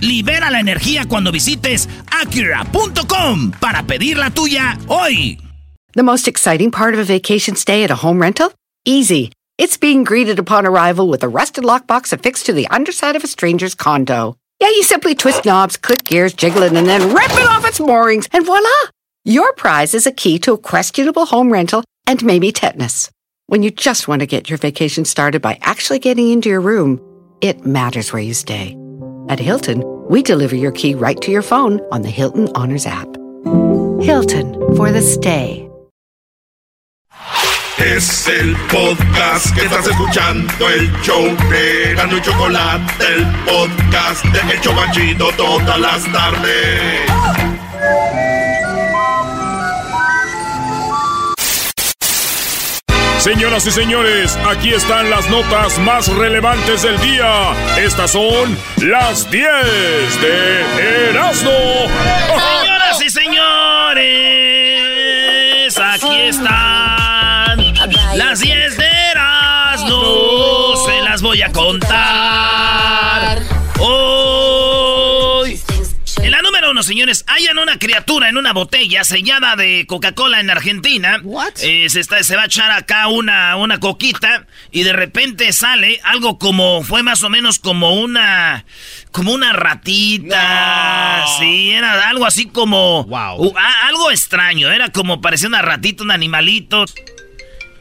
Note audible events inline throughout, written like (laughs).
Libera la energía cuando visites Acura.com para pedir la tuya hoy. The most exciting part of a vacation stay at a home rental? Easy. It's being greeted upon arrival with a rusted lockbox affixed to the underside of a stranger's condo. Yeah, you simply twist knobs, click gears, jiggle it, and then rip it off its moorings, and voila! Your prize is a key to a questionable home rental and maybe tetanus. When you just want to get your vacation started by actually getting into your room, it matters where you stay. At Hilton, we deliver your key right to your phone on the Hilton Honors app. Hilton for the stay. Es el podcast que estás escuchando, el show de y Chocolate, el podcast de todas las tardes. Señoras y señores, aquí están las notas más relevantes del día. Estas son las 10 de Erasmo. Señoras y señores, aquí están las 10 de no se las voy a contar. Señores, hayan una criatura en una botella sellada de Coca-Cola en Argentina. Eh, se, está, se va a echar acá una, una coquita y de repente sale algo como, fue más o menos como una, como una ratita. Sí, era algo así como, wow. algo extraño, era como parecía una ratita, un animalito.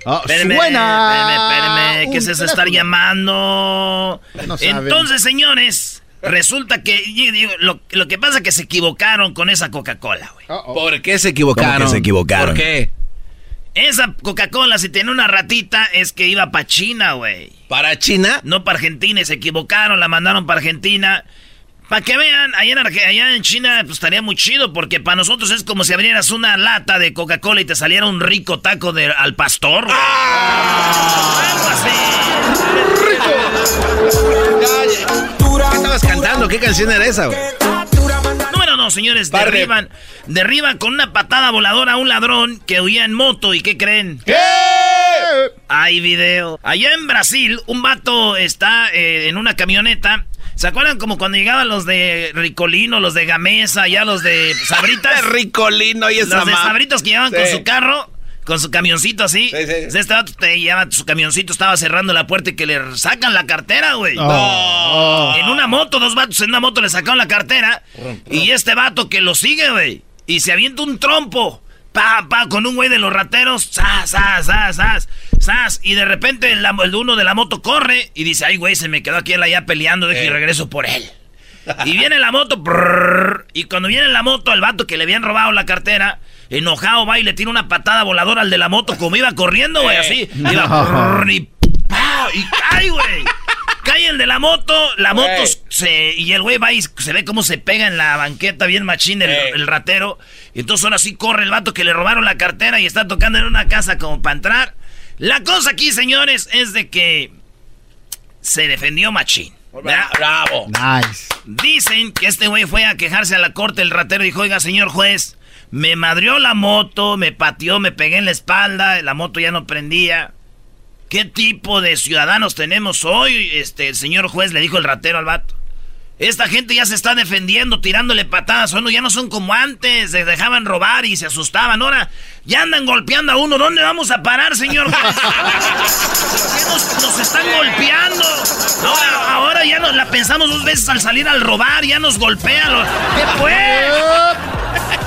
Oh, espérame, espérame, que se estar llamando. Entonces, señores, resulta que lo, que pasa es que se equivocaron con esa Coca-Cola, güey. ¿Por qué se equivocaron? se equivocaron? ¿Por qué? Esa Coca-Cola, si tiene una ratita, es que iba para China, güey. ¿Para China? No para Argentina, y se equivocaron, la mandaron para Argentina. Para que vean, allá en, allá en China pues, estaría muy chido, porque para nosotros es como si abrieras una lata de Coca-Cola y te saliera un rico taco de, al pastor. ¡Ah! Algo así. ¿Qué estabas cantando? ¿Qué canción era esa, güey? Número no, señores. Derriban, derriban con una patada voladora a un ladrón que huía en moto. ¿Y qué creen? ¿Qué? Hay video. Allá en Brasil, un vato está eh, en una camioneta ¿Se acuerdan como cuando llegaban los de Ricolino, los de Gamesa, ya los de Sabritas? (laughs) Ricolino y esa Los de Sabritas que llevaban con su carro, con su camioncito así. Sí, sí. Este vato te lleva su camioncito, estaba cerrando la puerta y que le sacan la cartera, güey. En una moto, dos vatos en una moto le sacaron la cartera. Y este vato que lo sigue, güey. Y se avienta un trompo. Pa, pa, con un güey de los rateros. Sas, sas, sas, sas. Sas. Y de repente el, uno de la moto corre y dice, ay, güey, se me quedó aquí él allá peleando, de que regreso por él. (laughs) Y viene la moto, y cuando viene la moto, el vato que le habían robado la cartera, enojado va y le tira una patada voladora al de la moto, como iba corriendo, güey, así. (laughs) Iba, y, y cae, güey. Cae el de la moto, la moto se. Y el güey va y se ve cómo se pega en la banqueta, bien machín, el, ratero. Y entonces ahora sí corre el vato que le robaron la cartera y está tocando en una casa como para entrar. La cosa aquí, señores, es de que se defendió machín. Bravo. Nice. Dicen que este güey fue a quejarse a la corte. El ratero dijo: Oiga, señor juez, me madrió la moto, me pateó, me pegué en la espalda, la moto ya no prendía. ¿Qué tipo de ciudadanos tenemos hoy? Este, el señor juez le dijo el ratero al vato. Esta gente ya se está defendiendo, tirándole patadas. Bueno, ya no son como antes. Se dejaban robar y se asustaban. Ahora ya andan golpeando a uno. ¿Dónde vamos a parar, señor juez? (laughs) nos, están golpeando? Ahora, ahora ya nos la pensamos dos veces al salir al robar. Ya nos golpean. ¿Qué fue?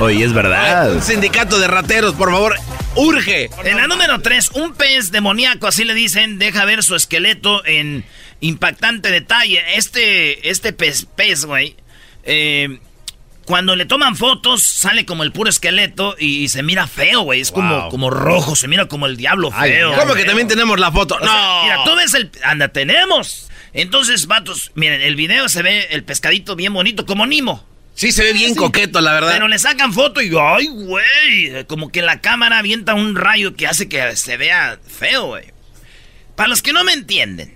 Oye, es verdad. Un sindicato de rateros, por favor. Urge. En la número 3, un pez demoníaco, así le dicen, deja ver su esqueleto en impactante detalle. Este, este pez, pez, güey, eh, cuando le toman fotos, sale como el puro esqueleto y, se mira feo, güey. Es como, como rojo, se mira como el diablo feo. ¿Cómo que también tenemos la foto? no. mira, tú ves el. Anda, tenemos. Entonces, vatos, miren, el video se ve el pescadito bien bonito, como Nimo. Sí, se ve bien coqueto, la verdad. Pero le sacan foto y, ay, güey, como que la cámara avienta un rayo que hace que se vea feo, güey. Para los que no me entienden,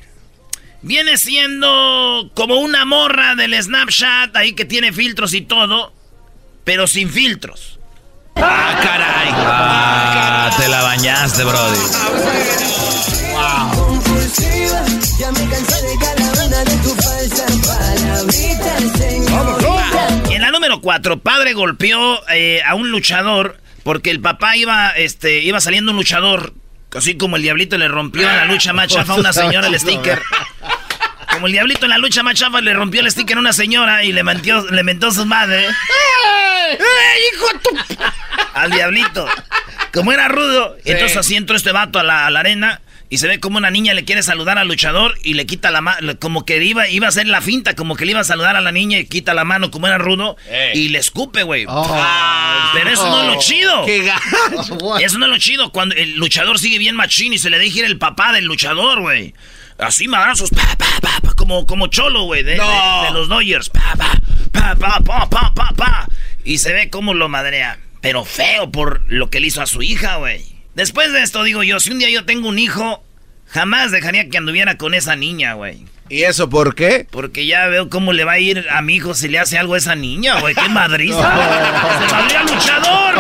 viene siendo como una morra del Snapchat ahí que tiene filtros y todo, pero sin filtros. Ah, caray. Ah, te la bañaste, brody. Wow. Ya me cansé de cada una de tus falsas palabritas, Y en la número 4, padre golpeó eh, a un luchador porque el papá iba, este, iba saliendo un luchador, así como el diablito le rompió en la lucha más (laughs) chafa a una señora el sticker. Como el diablito en la lucha más chafa le rompió el sticker a una señora y le, mentió, le mentó su madre. ¡Eh, hijo tu... Al diablito. Como era rudo, entonces así entró este vato a la arena y se ve como una niña le quiere saludar al luchador y le quita la mano, como que iba, iba a hacer la finta, como que le iba a saludar a la niña y quita la mano como era rudo y le escupe, güey. Oh. Pero eso no es lo chido. Qué (laughs) eso no es lo chido. Cuando el luchador sigue bien machín y se le deja ir el papá del luchador, güey. Así madrazos, pa, pa, pa, como, como cholo, güey, de, los Dodgers. Pa, pa, pa, pa, pa, pa, pa, Y se ve como lo madrea. Pero feo por lo que le hizo a su hija, güey. Después de esto, digo yo, si un día yo tengo un hijo, jamás dejaría que anduviera con esa niña, güey. ¿Y eso por qué? Porque ya veo cómo le va a ir a mi hijo si le hace algo a esa niña, güey. ¡Qué madriza! (laughs) ¡Se saldría luchador!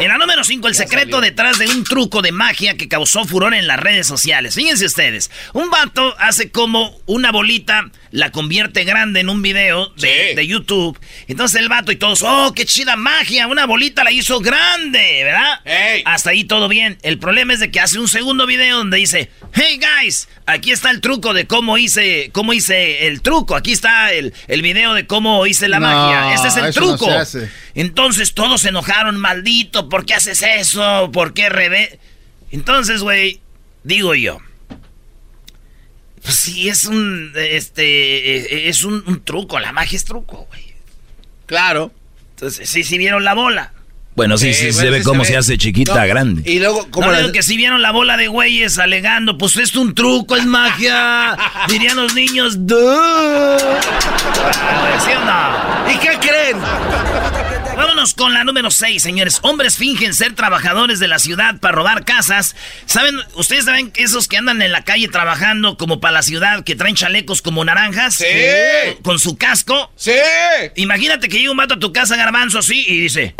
En la número 5, el secreto detrás de un truco de magia que causó furor en las redes sociales. Fíjense ustedes, un vato hace como una bolita, la convierte grande en un video de, YouTube. Entonces el vato y todos, ¡oh, qué chida magia! Una bolita la hizo grande, ¿verdad? Hasta ahí todo bien. El problema es de que hace un segundo video donde dice, ¡Hey guys! Aquí está el truco de cómo hice, cómo hice el truco. Aquí está el, el video de cómo hice la magia. Este es el truco. Entonces todos se enojaron, maldito, ¿por qué haces eso? ¿Por qué revés? Entonces, güey, digo yo. Pues sí, es un. Este. Es un, un truco. La magia es truco, güey. Claro. Entonces, sí, sí vieron la bola. Bueno, sí, sí, se ve cómo se, hace chiquita, grande. Y luego, como no, que si vieron la bola de güeyes alegando, pues es un truco, es magia. (laughs) Dirían los niños, (laughs) ¿Sí o no? ¿Y qué creen? Vámonos con la número 6, señores. Hombres fingen ser trabajadores de la ciudad para robar casas. ¿Saben? ¿Ustedes saben esos que andan en la calle trabajando como para la ciudad, que traen chalecos como naranjas? Sí. Con su casco. Sí. Imagínate que llega un vato a tu casa, garbanzo, así, y dice...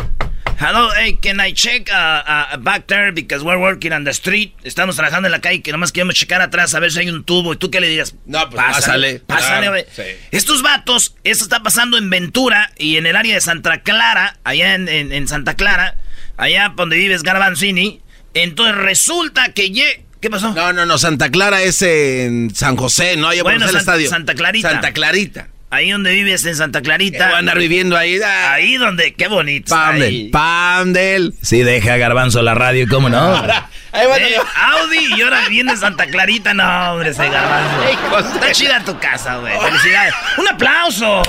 Hello, hey, can I check uh, uh, back there because we're working on the street? Estamos trabajando en la calle que nomás queremos checar atrás a ver si hay un tubo. ¿Y tú qué le dirías? No, pues pásale. Pásale, güey. Estos vatos, esto está pasando en Ventura y en el área de Santa Clara, allá en, Santa Clara, allá donde vives Garbanzini. Entonces resulta que ¿Qué pasó? No, no, no, Santa Clara es en San José, ¿no? Allá bueno, el estadio. Santa Clarita. Santa Clarita. Ahí donde vives en Santa Clarita. Va a andar viviendo ahí. Ahí donde, qué bonito. Pandel, Pandel. Sí, deja Garbanzo la radio, ¿cómo no? (laughs) ahí eh, (laughs) Audi y ahora viene en Santa Clarita. No, hombre, ese Garbanzo. Está chida tu casa, güey. Felicidades. ¡Un aplauso!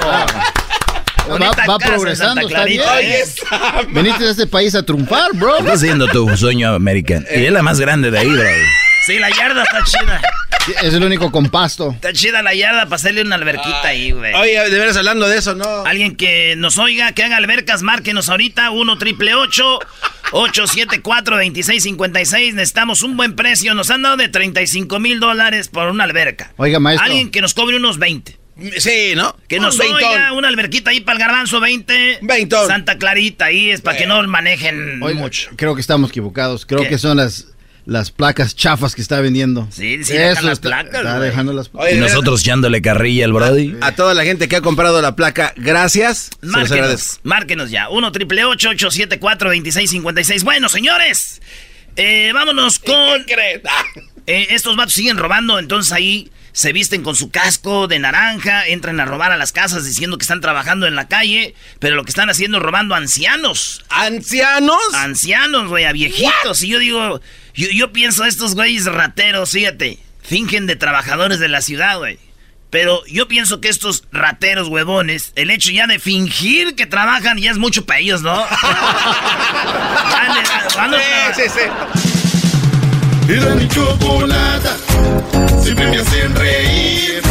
Va, progresando, está bien. ¿eh? Veniste a este país a triunfar, bro. Estás haciendo tu sueño americano. Y es la más grande de ahí, bro. Sí, la yarda está chida. Es el único con pasto. Está chida la yarda para hacerle una alberquita ahí, güey. Oye, de veras hablando de eso, ¿no? Alguien que nos oiga, que haga albercas, márquenos ahorita, 1 triple 874 2656 Necesitamos un buen precio. Nos han dado de 35 mil dólares por una alberca. Oiga, maestro. Alguien que nos cobre unos 20. Sí, ¿no? Que nos oiga una alberquita ahí para el garbanzo 20. 20. Santa Clarita ahí es para que no manejen mucho. Creo que estamos equivocados. Creo que son las las placas chafas que está vendiendo. Sí, sí, Eso las placas. Está dejando las y nosotros echándole carrilla al Brody. A, toda la gente que ha comprado la placa, gracias. Márquenos, márquenos ya. 1 triple 874 2656 Bueno, señores, eh, vámonos con. (laughs) Eh, estos vatos siguen robando, entonces ahí se visten con su casco de naranja, entran a robar a las casas diciendo que están trabajando en la calle, pero lo que están haciendo es robando ancianos. ¿Ancianos? Ancianos, güey, a viejitos. Y yo digo, yo, yo pienso, estos güeyes rateros, fíjate, fingen de trabajadores de la ciudad, güey. Pero yo pienso que estos rateros huevones, el hecho ya de fingir que trabajan ya es mucho para ellos, ¿no? (laughs) sí, sí, sí. Era mi chocolata, siempre me hacen reír.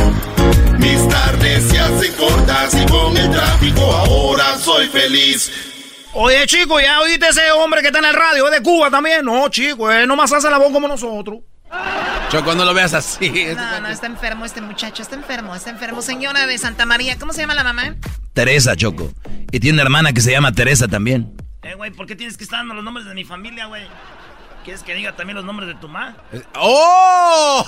Mis tardes se hacen cortas y con el tráfico ahora soy feliz. Oye, chico, ¿ya oíste ese hombre que está en el radio? ¿Es de Cuba también? No, chico, eh, no más hace la voz como nosotros. Choco, no lo veas así. No, no, está enfermo este muchacho, está enfermo, está enfermo. Señora de Santa María, ¿cómo se llama la mamá? Teresa, Choco. Y tiene una hermana que se llama Teresa también. Eh, güey, ¿por qué tienes que estar dando los nombres de mi familia, güey? ¿Quieres que diga también los nombres de tu mamá? Eh, ¡Oh!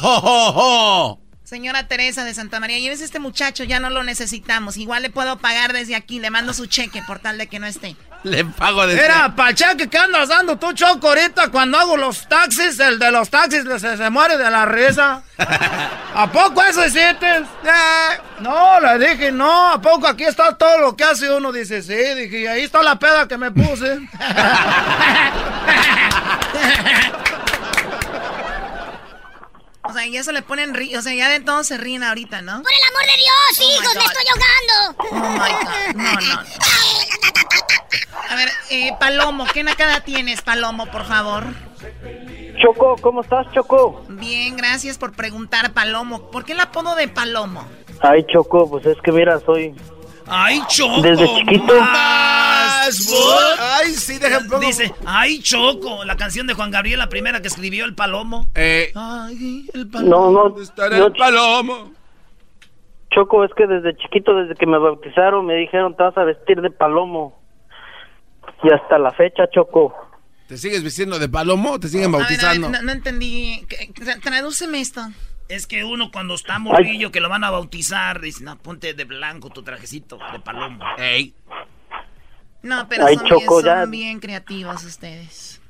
Señora Teresa de Santa María, lleves este muchacho, ya no lo necesitamos. Igual le puedo pagar desde aquí, le mando su cheque por tal de que no esté. Le pago desde... Era, cheque ¿qué andas dando tú, Choco, ahorita cuando hago los taxis? El de los taxis se, se muere de la risa. (laughs) ¿A poco eso hiciste? Eh, no, le dije, no, ¿a poco aquí está todo lo que hace uno? Dice, sí, dije, y ahí está la peda que me puse. (laughs) O sea, y eso le ponen río. O sea, ya de todo se ríen ahorita, ¿no? ¡Por el amor de Dios, oh hijos! ¡Me estoy ahogando! Oh my God. No, no. (laughs) A ver, eh, Palomo, ¿qué nacada tienes, Palomo, por favor? Choco, ¿cómo estás, Choco? Bien, gracias por preguntar, Palomo. ¿Por qué el apodo de Palomo? Ay, Choco, pues es que mira, soy ¡Ay, Choco! Desde chiquito. ¡Ay, sí, déjame Dice, ¡ay, Choco! La canción de Juan Gabriel, la primera que escribió El Palomo. Eh. ¡Ay, el Palomo! No, no. Estará el Palomo. Choco, es que desde chiquito, desde que me bautizaron, me dijeron, te vas a vestir de Palomo. Y hasta la fecha, Choco. ¿Te sigues vistiendo de Palomo te siguen bautizando? no, no, entendí. Tradúceme esto. Es que uno cuando está morrillo que lo van a bautizar, dice, no, ponte de blanco tu trajecito de palomo. Ey. No, pero son, bien, creativos ustedes.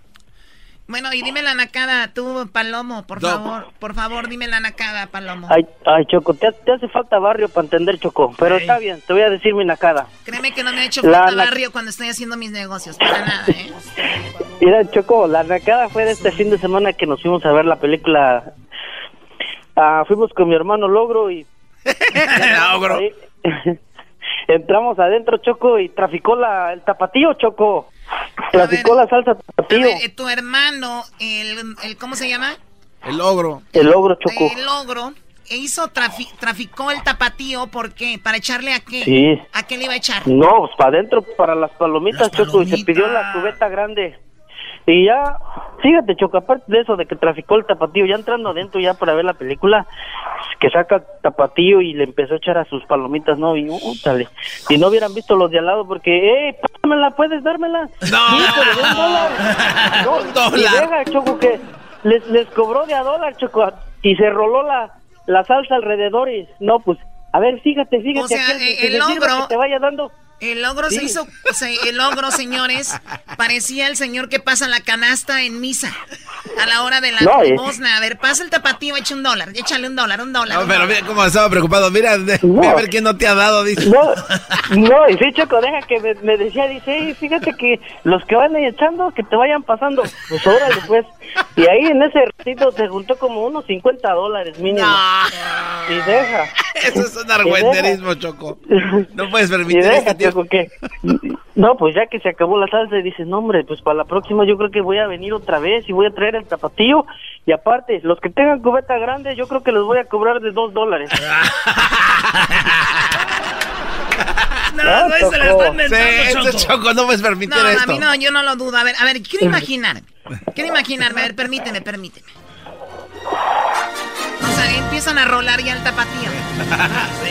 Bueno, y dime la nacada, tú, Palomo, por favor. Por favor, dime la nacada, Palomo. Ay, ay Choco, te, hace falta barrio para entender, Choco. Pero está bien, te voy a decir mi nacada. Créeme que no me ha hecho falta barrio cuando estoy haciendo mis negocios, para nada, ¿eh? Mira, Choco, la nacada fue de este fin de semana que nos fuimos a ver la película Ah, fuimos con mi hermano Logro y... (laughs) Logro. (laughs) entramos adentro, Choco, y traficó la, el tapatío, Choco. Traficó la salsa tapatío. Eh, tu hermano, el, el, ¿cómo se llama? El Logro. El Logro, Choco. El Logro hizo traficó el tapatío, ¿por qué? ¿Para echarle a qué? Sí. ¿A qué le iba a echar? No, pues para adentro, para las palomitas, Choco, y se pidió la cubeta grande. Y ya, fíjate, Choco, aparte de eso, de que traficó el tapatío, ya entrando adentro ya para ver la película, que saca tapatío y le empezó a echar a sus palomitas, ¿no? Y, útale. Y no hubieran visto los de al lado porque, ¡eh, la ¿Puedes dármela? (laughs) No. un dólar. Y deja, Choco, que les, les cobró de a dólar, Choco, y se roló la, la salsa alrededor y, no, pues, a ver, fíjate, fíjate. O sea, eh, el logro... Que te vaya dando... El logro se hizo, o sea, el logro, señores, parecía el señor que pasa la canasta en misa a la hora de la no, A ver, pasa el tapatío, echa un dólar, échale un dólar, un dólar. No, pero mira cómo estaba preocupado. Mira, a ver quién no te ha dado, dice. No, no, y sí, Choco, deja que me, decía, dice, fíjate que los que van ahí echando, que te vayan pasando. Pues órale, pues. Y ahí en ese ratito se juntó como unos 50 dólares mínimo. Y deja. (laughs) Eso es un argüenderismo, Choco. No puedes permitir este Choco, que... No, pues ya que se acabó la salsa, dices, no, hombre, pues para la próxima yo creo que voy a venir otra vez y voy a traer el tapatío. Y aparte, los que tengan cubeta grande, yo creo que los voy a cobrar de dos dólares. (laughs) No, no, se la están inventando, sí, Choco. no puedes permitir no, esto. A mí no, yo no lo dudo. A ver, a ver, quiero (laughs) imaginar. Quiero imaginarme. A ver, permíteme, permíteme. Empiezan a rolar ya el tapatío.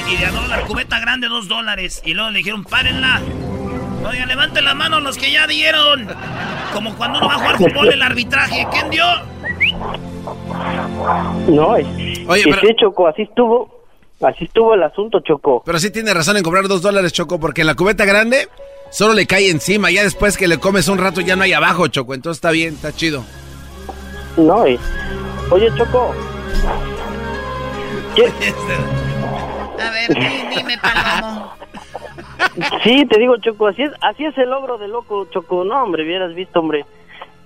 (laughs) y de a dólar, cubeta grande, dos dólares. Y luego le dijeron, párenla. Oigan, levanten la mano los que ya dieron. Como cuando uno va a jugar fútbol el arbitraje. ¿Quién dio? No, Oye, pero... sí, Choco, así estuvo. Así estuvo el asunto, Choco. Pero sí tiene razón en cobrar dos dólares, Choco, porque en la cubeta grande solo le cae encima. Ya después que le comes un rato ya no hay abajo, Choco. Entonces está bien, está chido. No, oye, Choco. (laughs) A ver, dime, Palomo. Sí, te digo, Choco, así es, así es el logro de loco, Choco. No, hombre, hubieras visto, hombre.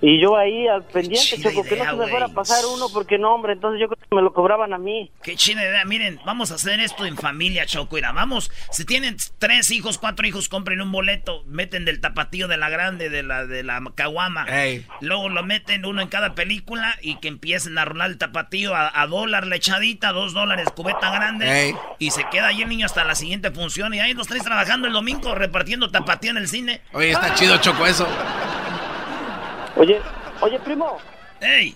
Y yo ahí al pendiente, Choco, que no se me fuera a pasar uno, porque no, hombre, entonces yo creo que me lo cobraban a mí. Qué chida idea. Miren, vamos a hacer esto en familia, Choco. Mira, vamos, si tienen tres hijos, cuatro hijos, compren un boleto, meten del tapatío de la grande, de la de la caguama. Luego lo meten uno en cada película y que empiecen a rolar el tapatío a, dólar la echadita, dos dólares cubeta grande. Y se queda ahí el niño hasta la siguiente función. Y ahí los tres trabajando el domingo repartiendo tapatío en el cine. Oye, está chido, Choco, eso. Oye, oye, primo. ¡Ey!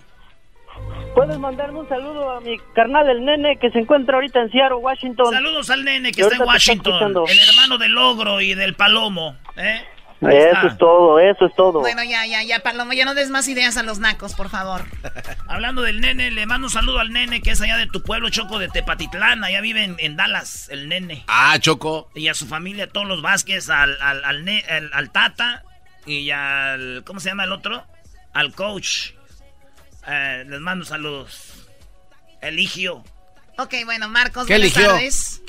¿Puedes mandarme un saludo a mi carnal, el nene, que se encuentra ahorita en Seattle, Washington? Saludos al nene que está en Washington, el hermano del ogro y del palomo, ¿eh? Eso es todo, eso es todo. Bueno, ya, ya, ya, Palomo, ya no des más ideas a los nacos, por favor. (laughs) Hablando del nene, le mando un saludo al nene que es allá de tu pueblo, Choco, de Tepatitlán. Allá vive en, Dallas, el nene. Ah, Choco. Y a su familia, todos los Vázquez, al, al, al, al Tata y al... ¿Cómo se llama el otro? Al coach. Eh, les mando saludos. Eligio. Ok, bueno, Marcos, ¿Qué buenas tardes.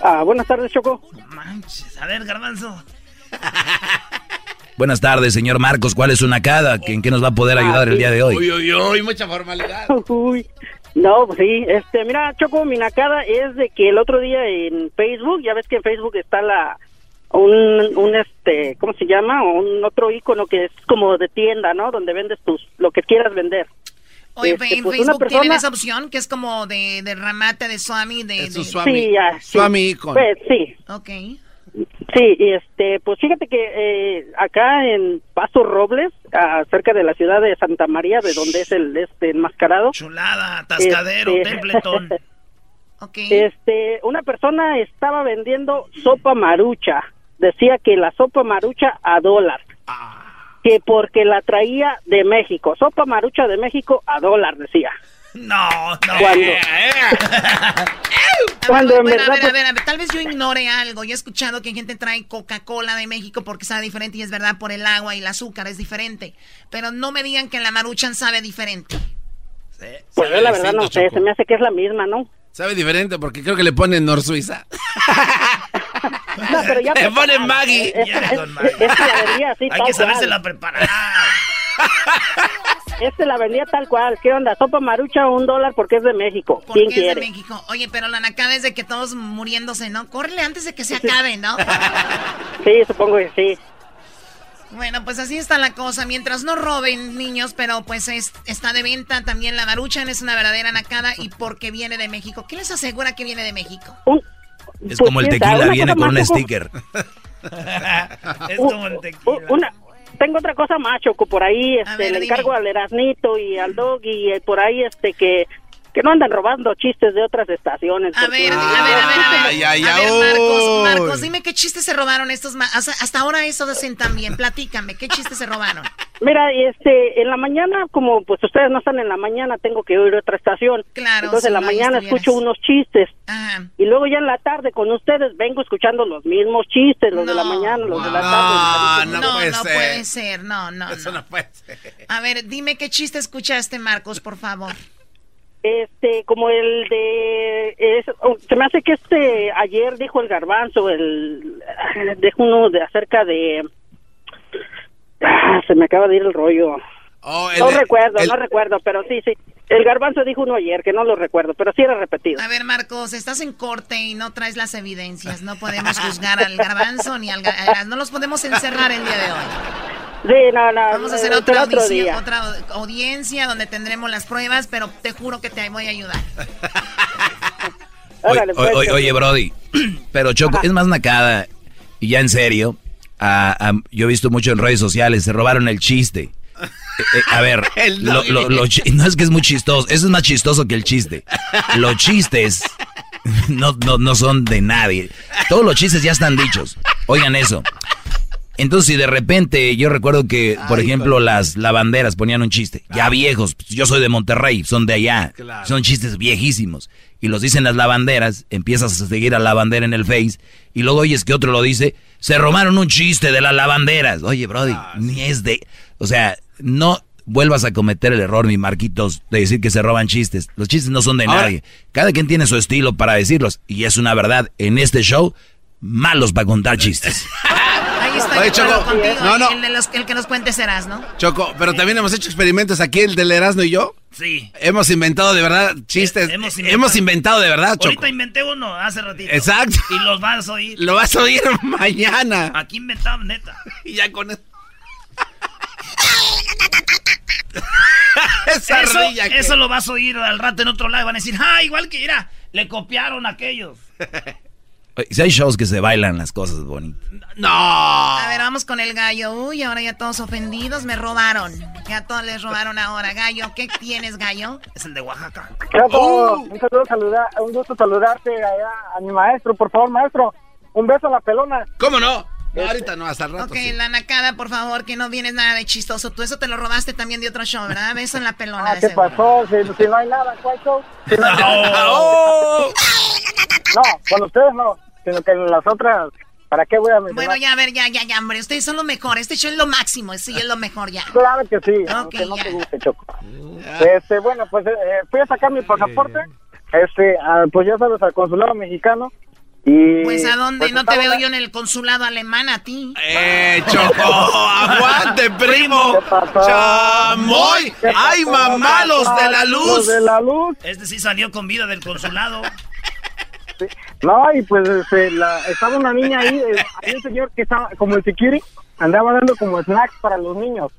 Ah, buenas tardes, Choco. manches, a ver, Garbanzo. (laughs) Buenas tardes, señor Marcos. ¿Cuál es su nacada? ¿En qué nos va a poder ayudar el día de hoy? Uy, uy, uy, mucha formalidad. Uy. No, pues sí, este, mira, Choco, mi nacada es de que el otro día en Facebook, ya ves que en Facebook está la un, un este, ¿cómo se llama? Un otro icono que es como de tienda, ¿no? Donde vendes tus, lo que quieras vender. Oye, este, en pues Facebook tienen esa opción que es como de, de ramata de Swami, de... de... Swami, sí, ya, Swami icono. Pues, sí. Ok. Sí, y este, pues fíjate que eh, acá en Paso Robles, cerca de la ciudad de Santa María, de donde es el este enmascarado. Chulada, atascadero, este, templetón. (laughs) okay. Este, una persona estaba vendiendo sopa marucha decía que la sopa marucha a dólar. Que porque la traía de México. Sopa marucha de México a dólar, decía. No, no. Cuando, a, ver, a, ver, a, ver, tal vez yo ignore algo. Yo he escuchado que gente trae Coca-Cola de México porque sabe diferente y es verdad por el agua y el azúcar es diferente. Pero no me digan que la maruchan sabe diferente. pues yo la verdad no sé, se me hace que es la misma, ¿no? Sabe diferente porque creo que le ponen Nor Suiza. (laughs) no, pero ya (laughs) le ponen Maggie. Es, la vendía así, Hay que saberse la preparar. Este la vendía tal cual. ¿Qué onda? Sopa marucha un dólar porque es de México. ¿Quién quiere? es de México. Oye, pero la nacada es de que todos muriéndose, ¿no? Córrele antes de que se acabe, ¿no? (laughs) sí, supongo que sí. Bueno, pues así está la cosa. Mientras no roben niños, pero pues está de venta también la maruchan, es una verdadera nacada y porque viene de México. ¿Qué les asegura que viene de México? Es como el tequila, viene con un sticker. (laughs) es como el tequila. tengo otra cosa más, Choco, por ahí este, le encargo al Erasnito y al Dog y por ahí este que que no andan robando chistes de otras estaciones. A ver, a ver, a ver, a ver. a ver, Marcos, Marcos, dime qué chistes se robaron estos. Hasta, hasta ahora eso hacen también. Platícame, ¿qué chistes se robaron? Mira, este, en la mañana, como pues ustedes no están en la mañana, tengo que oír otra estación. Claro. Entonces en la mañana escucho unos chistes. Ajá. Y luego ya en la tarde con ustedes vengo escuchando los mismos chistes, los de la mañana, los de la tarde. No, no, puede, no ser. puede ser. No, no, Eso no. no puede ser. A ver, dime qué chiste escuchaste, Marcos, por favor este como el de se me hace que este ayer dijo el garbanzo el (sighs) dejo uno de acerca de ah, (sighs) se me acaba de ir el rollo. Oh, no recuerdo no recuerdo pero sí sí el garbanzo dijo uno ayer que no lo recuerdo pero sí era repetido a ver Marcos estás en corte y no traes las evidencias no podemos juzgar al garbanzo ni al no los podemos encerrar el día de hoy Sí, no, no. Vamos a hacer otra, otra audiencia donde tendremos las pruebas, pero te juro que te voy a ayudar. (laughs) Pues, oye, Brody, pero Choco, es más nacada, y ya en serio, yo he visto mucho en redes sociales, se robaron el chiste. Eh, eh, a ver, (laughs) no es que es muy chistoso, eso es más chistoso que el chiste. Los chistes (laughs) no, no, no son de nadie. Todos los chistes ya están dichos. Oigan eso. Entonces, si de repente, yo recuerdo que, por ejemplo, las lavanderas ponían un chiste, ya viejos, yo soy de Monterrey, son de allá, son chistes viejísimos, y los dicen las lavanderas, empiezas a seguir a la lavandera en el Face, y luego oyes que otro lo dice, se robaron un chiste de las lavanderas. Oye, Brody, ah, ni es de... O sea, no vuelvas a cometer el error, mi Marquitos, de decir que se roban chistes. Los chistes no son de nadie. Cada quien tiene su estilo para decirlos, y es una verdad, en este show, malos para contar chistes. (laughs) Ahí está Choco, contigo. No, no. El, de los, el que nos cuente serás, ¿no? Choco, pero también hemos hecho experimentos aquí, el del Erasmo y yo. Sí. Hemos inventado de verdad chistes. hemos, inventado. de verdad, Choco. Ahorita inventé uno hace ratito. Exacto. Y los vas a oír. Lo vas a oír (laughs) mañana. Aquí inventamos, neta. (laughs) y ya con eso. (laughs) Esa eso, eso lo vas a oír al rato en otro lado. Van a decir, ah, igual que mira, le copiaron a aquellos. (laughs) Si hay shows que se bailan las cosas bonitas. No. A ver, vamos con el gallo. Uy, ahora ya todos ofendidos me robaron. Ya todos les robaron ahora. Gallo, ¿qué tienes, gallo? Es el de Oaxaca. Uh. Un saludo, saludar, un gusto saludarte a mi maestro. Por favor, maestro, un beso a la pelona. ¿Cómo no? Ahorita no, hasta el rato. Ok, la nacada, por favor, que no vienes nada de chistoso. Tú eso te lo robaste también de otro show, ¿verdad? Beso en la pelona. Ah, ¿Qué pasó? Si, no hay nada, ¿cuál show? no, no, con ustedes no, sino que en las otras. ¿Para qué voy a mencionar? Bueno, ya, a ver, ya, ya, ya, hombre. Ustedes son lo mejor. Este show es lo máximo. Sí, es lo mejor ya. Claro que sí. aunque no te guste, Choco. Este, bueno, pues eh, fui a sacar mi pasaporte. Este, pues ya sabes, al consulado mexicano. Pues a dónde, pues no te veo yo en el consulado alemán a ti. ¡Eh, Choco! ¡Aguante, primo! ¡Chamoy! ¡Ay, mamá, los de la luz! de la luz! Este sí salió con vida del consulado. No, y pues este, estaba una niña ahí, eh, hay un señor que estaba como el security, andaba dando como snacks para los niños.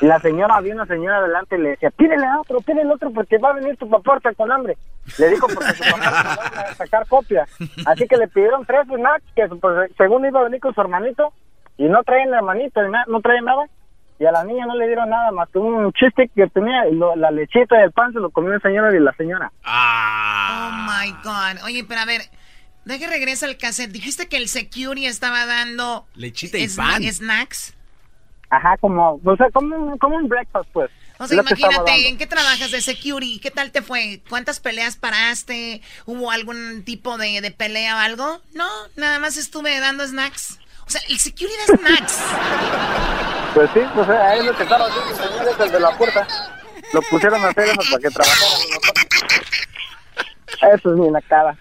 Y la señora, había una señora adelante y le decía, pídele a otro, pídele otro porque va a venir tu papá con hambre. Le dijo porque su papá va a sacar copia. Así que le pidieron tres snacks que pues, según iba a venir con su hermanito y no traen la hermanito, no traen nada. Y a la niña no le dieron nada más que un chiste que tenía y la lechita y el pan se lo comió el señor y la señora. Ah. Oh my God. Oye, pero a ver, deje regresa al cassette. Dijiste que el security estaba dando lechita y pan. snacks. Ajá, como, o sea, como, un, como un breakfast, pues. O sea, imagínate, ¿en qué trabajas de security? ¿Qué tal te fue? ¿Cuántas peleas paraste? ¿Hubo algún tipo de, de pelea o algo? No, nada más estuve dando snacks. O sea, el security da snacks. Pues sí, pues ahí lo que estaba haciendo señores, el de la puerta. Lo pusieron a hacer eso para que trabajaran. (laughs) Eso es mi nacada.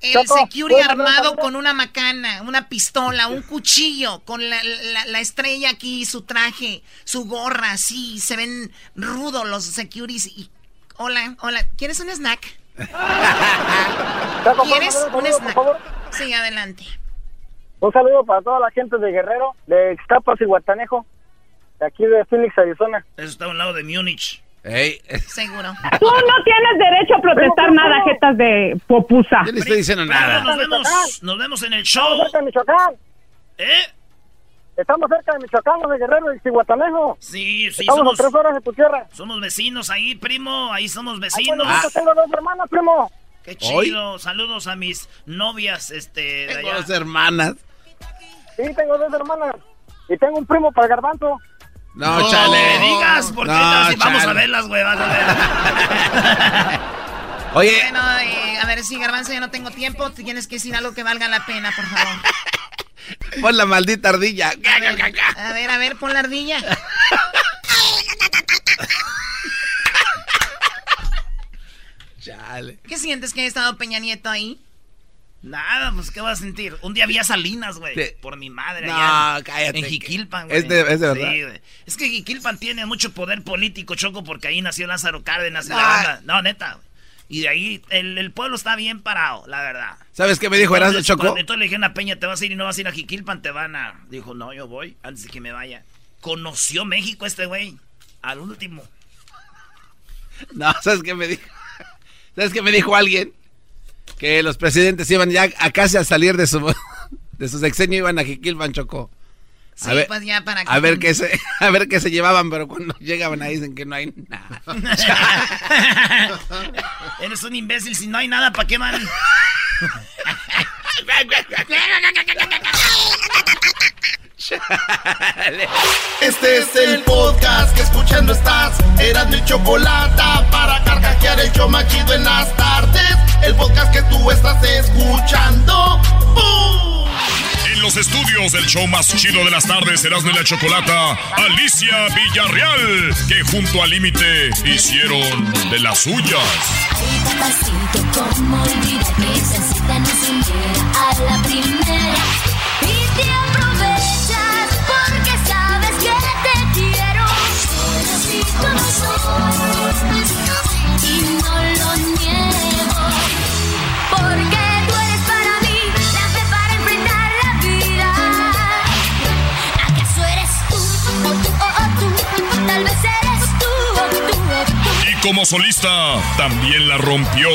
El security armado con una macana, una pistola, un cuchillo, con la, la, estrella aquí, su traje, su gorra, sí, se ven rudos los securities. Y, hola, hola, ¿quieres un snack? ¿Quieres un snack? Sí, adelante. Un saludo para toda la gente de Guerrero, de Extapas y Guatanejo, de aquí de Phoenix, Arizona. Eso está a un lado de Múnich. Seguro. Tú no tienes derecho a protestar nada, jetas de popusa. Yo no estoy diciendo nada. Nos vemos, nos vemos en el show. Estamos cerca de Michoacán. ¿Eh? Estamos cerca de Michoacán, de Guerrero y Cihuatanejo. Sí, sí. Estamos somos, a tres horas de tu tierra. Somos vecinos ahí, primo. Ahí somos vecinos. Ah, tengo dos hermanas, primo. Qué chido. Saludos a mis novias, este, Tengo dos hermanas. Sí, tengo dos hermanas. Y tengo un primo para el garbanzo. No, no chale. digas, porque no, vamos a verlas, güey, vas a ver. (laughs) Oye. Bueno, eh, a ver, si Garbanzo ya no tengo tiempo, tienes que decir algo que valga la pena, por favor. (laughs) Pon la maldita ardilla. A ver, a ver, a ver pon la ardilla. (laughs) Chale. ¿Qué sientes que ha estado Peña Nieto ahí? Nada, pues, ¿qué vas a sentir? Un día había Salinas, güey. Por mi madre. No, allá cállate. En Jiquilpan, güey. Es de, es de verdad. Sí, güey. Es que Jiquilpan tiene mucho poder político, Choco, porque ahí nació Lázaro Cárdenas. La no, neta, güey. Y de ahí el, pueblo está bien parado, la verdad. ¿Sabes qué me dijo Erasmo Choco? entonces le dije a una peña, te vas a ir y no vas a ir a Jiquilpan, te van a... Dijo, no, yo voy, antes de que me vaya. Conoció México este güey, al último. (laughs) No, ¿sabes qué me dijo? (laughs) ¿Sabes qué me dijo alguien? Que los presidentes iban ya a casi a salir de su, (laughs) de su sexenio, iban a Jiquilpan Chocó. A sí, ver, pues ya para a ver qué se (laughs) a ver qué se llevaban, pero cuando (laughs) llegaban ahí dicen que no hay nada. Eres un imbécil, si no hay nada, ¿para qué van? Este es el podcast que escuchando estás. Eran mi chocolate para carcajear el yo machido en las tardes. El podcast que tú estás escuchando. En los estudios del show más chido de las tardes, Erasmo y la Chocolata, Alicia Villarreal, que junto al límite hicieron de las suyas. a como solista también la rompió.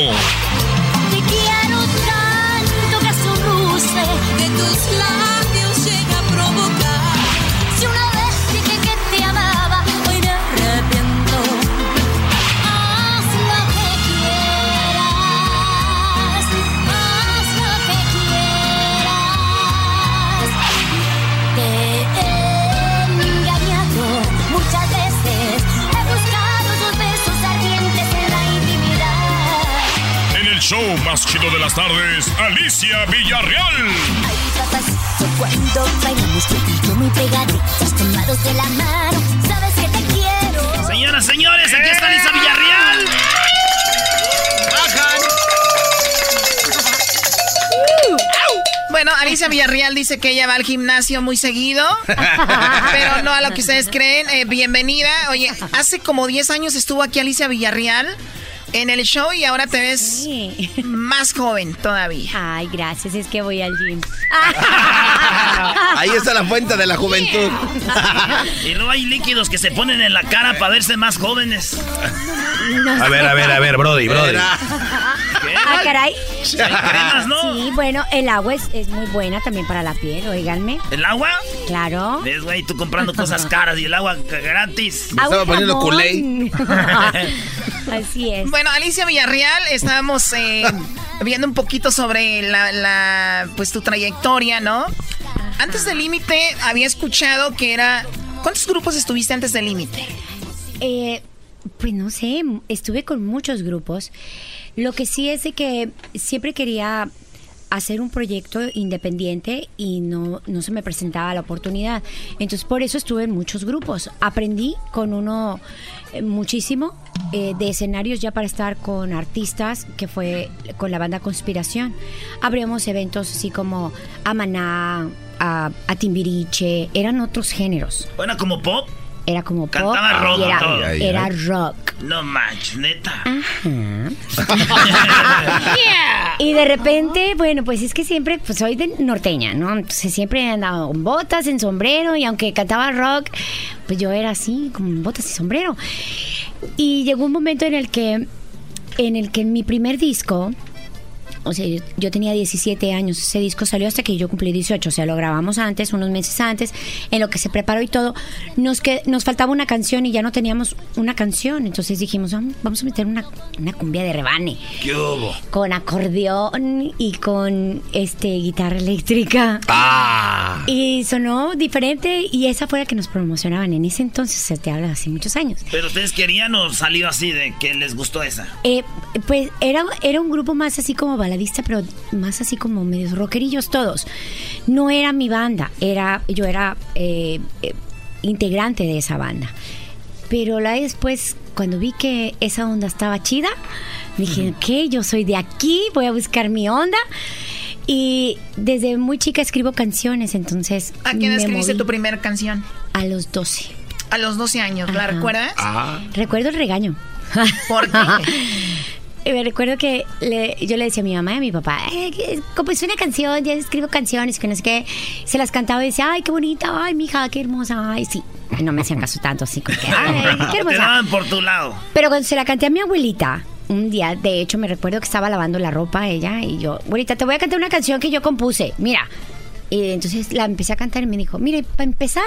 Show más chido de las tardes, Alicia Villarreal. Ay, papacito, cuando bailamos tú y yo muy pegaditos, tomados de la mano, sabes que te quiero. Señoras, señores, aquí está Alicia Villarreal. Bueno, Alicia Villarreal dice que ella va al gimnasio muy seguido, pero no a lo que ustedes creen. Eh, bienvenida. Oye, hace como 10 años estuvo aquí Alicia Villarreal en el show y ahora te ves más joven todavía. Ay, gracias, es que voy al gym. Ahí está la fuente de la juventud. y luego hay líquidos que se ponen en la cara para verse más jóvenes. A ver, a ver, a ver, Brody, Brody. Ah, caray. cremas, ¿no? Sí, bueno, el agua es, es muy buena también para la piel, oíganme. ¿El agua? Claro. ¿Ves, güey? Tú comprando cosas (laughs) caras y el agua gratis. Agua estaba poniendo culé. (laughs) Así es. Bueno, Alicia Villarreal, estábamos eh, viendo un poquito sobre la, la, pues tu trayectoria, ¿no? Antes del límite había escuchado que era... ¿Cuántos grupos estuviste antes del límite? Eh, pues no sé, estuve con muchos grupos. Lo que sí es de que siempre quería hacer un proyecto independiente y no, no se me presentaba la oportunidad. Entonces por eso estuve en muchos grupos. Aprendí con uno eh, muchísimo eh, de escenarios ya para estar con artistas, que fue con la banda Conspiración. Abrimos eventos así como a Maná, a, a Timbiriche, eran otros géneros. Bueno, como pop. Era como pop Cantaba rock y era, todo. era rock. No manches, neta. (laughs) Y de repente, bueno, pues es que siempre pues soy de norteña, ¿no? Entonces siempre andaba con botas, en sombrero y aunque cantaba rock, pues yo era así, con botas y sombrero. Y llegó un momento en el que en el que en mi primer disco o sea, yo, yo tenía 17 años, ese disco salió hasta que yo cumplí 18, o sea, lo grabamos antes, unos meses antes, en lo que se preparó y todo, nos, que, nos faltaba una canción y ya no teníamos una canción, entonces dijimos, "Vamos- a meter una, una cumbia de rebane ¿Qué hubo? con acordeón y con este guitarra eléctrica. Ah. Y sonó diferente y esa fue la que nos promocionaban en ese entonces, se te habla hace muchos años. ¿Pero ustedes querían o salió así de que les gustó esa? Eh, pues era, era un grupo más así como baladista, pero más así como medios rockerillos todos. No era mi banda, era, yo era eh, eh, integrante de esa banda. Pero la después, cuando vi que esa onda estaba chida, dije, ok, yo soy de aquí, voy a buscar mi onda. Y desde muy chica escribo canciones, entonces... ¿A quién me escribiste moví tu primera canción? A los 12. A los 12 años, ¿la Ajá. recuerdas? Ah. Recuerdo el regaño. ¿Por qué? (laughs) Y me recuerdo que le- yo le decía a mi mamá y a mi papá, eh, compuse una canción, ya escribo canciones, que no sé qué. Se las cantaba y decía, ay, qué bonita, ay, mija, qué hermosa, ay, sí. No me hacían caso tanto, así como que, ay, qué (laughs) Te hermosa. daban por tu lado. Pero cuando se la canté a mi abuelita, un día, de hecho, me recuerdo que estaba lavando la ropa ella y yo, abuelita, te voy a cantar una canción que yo compuse, mira. Y entonces la empecé a cantar y me dijo, mire, para empezar,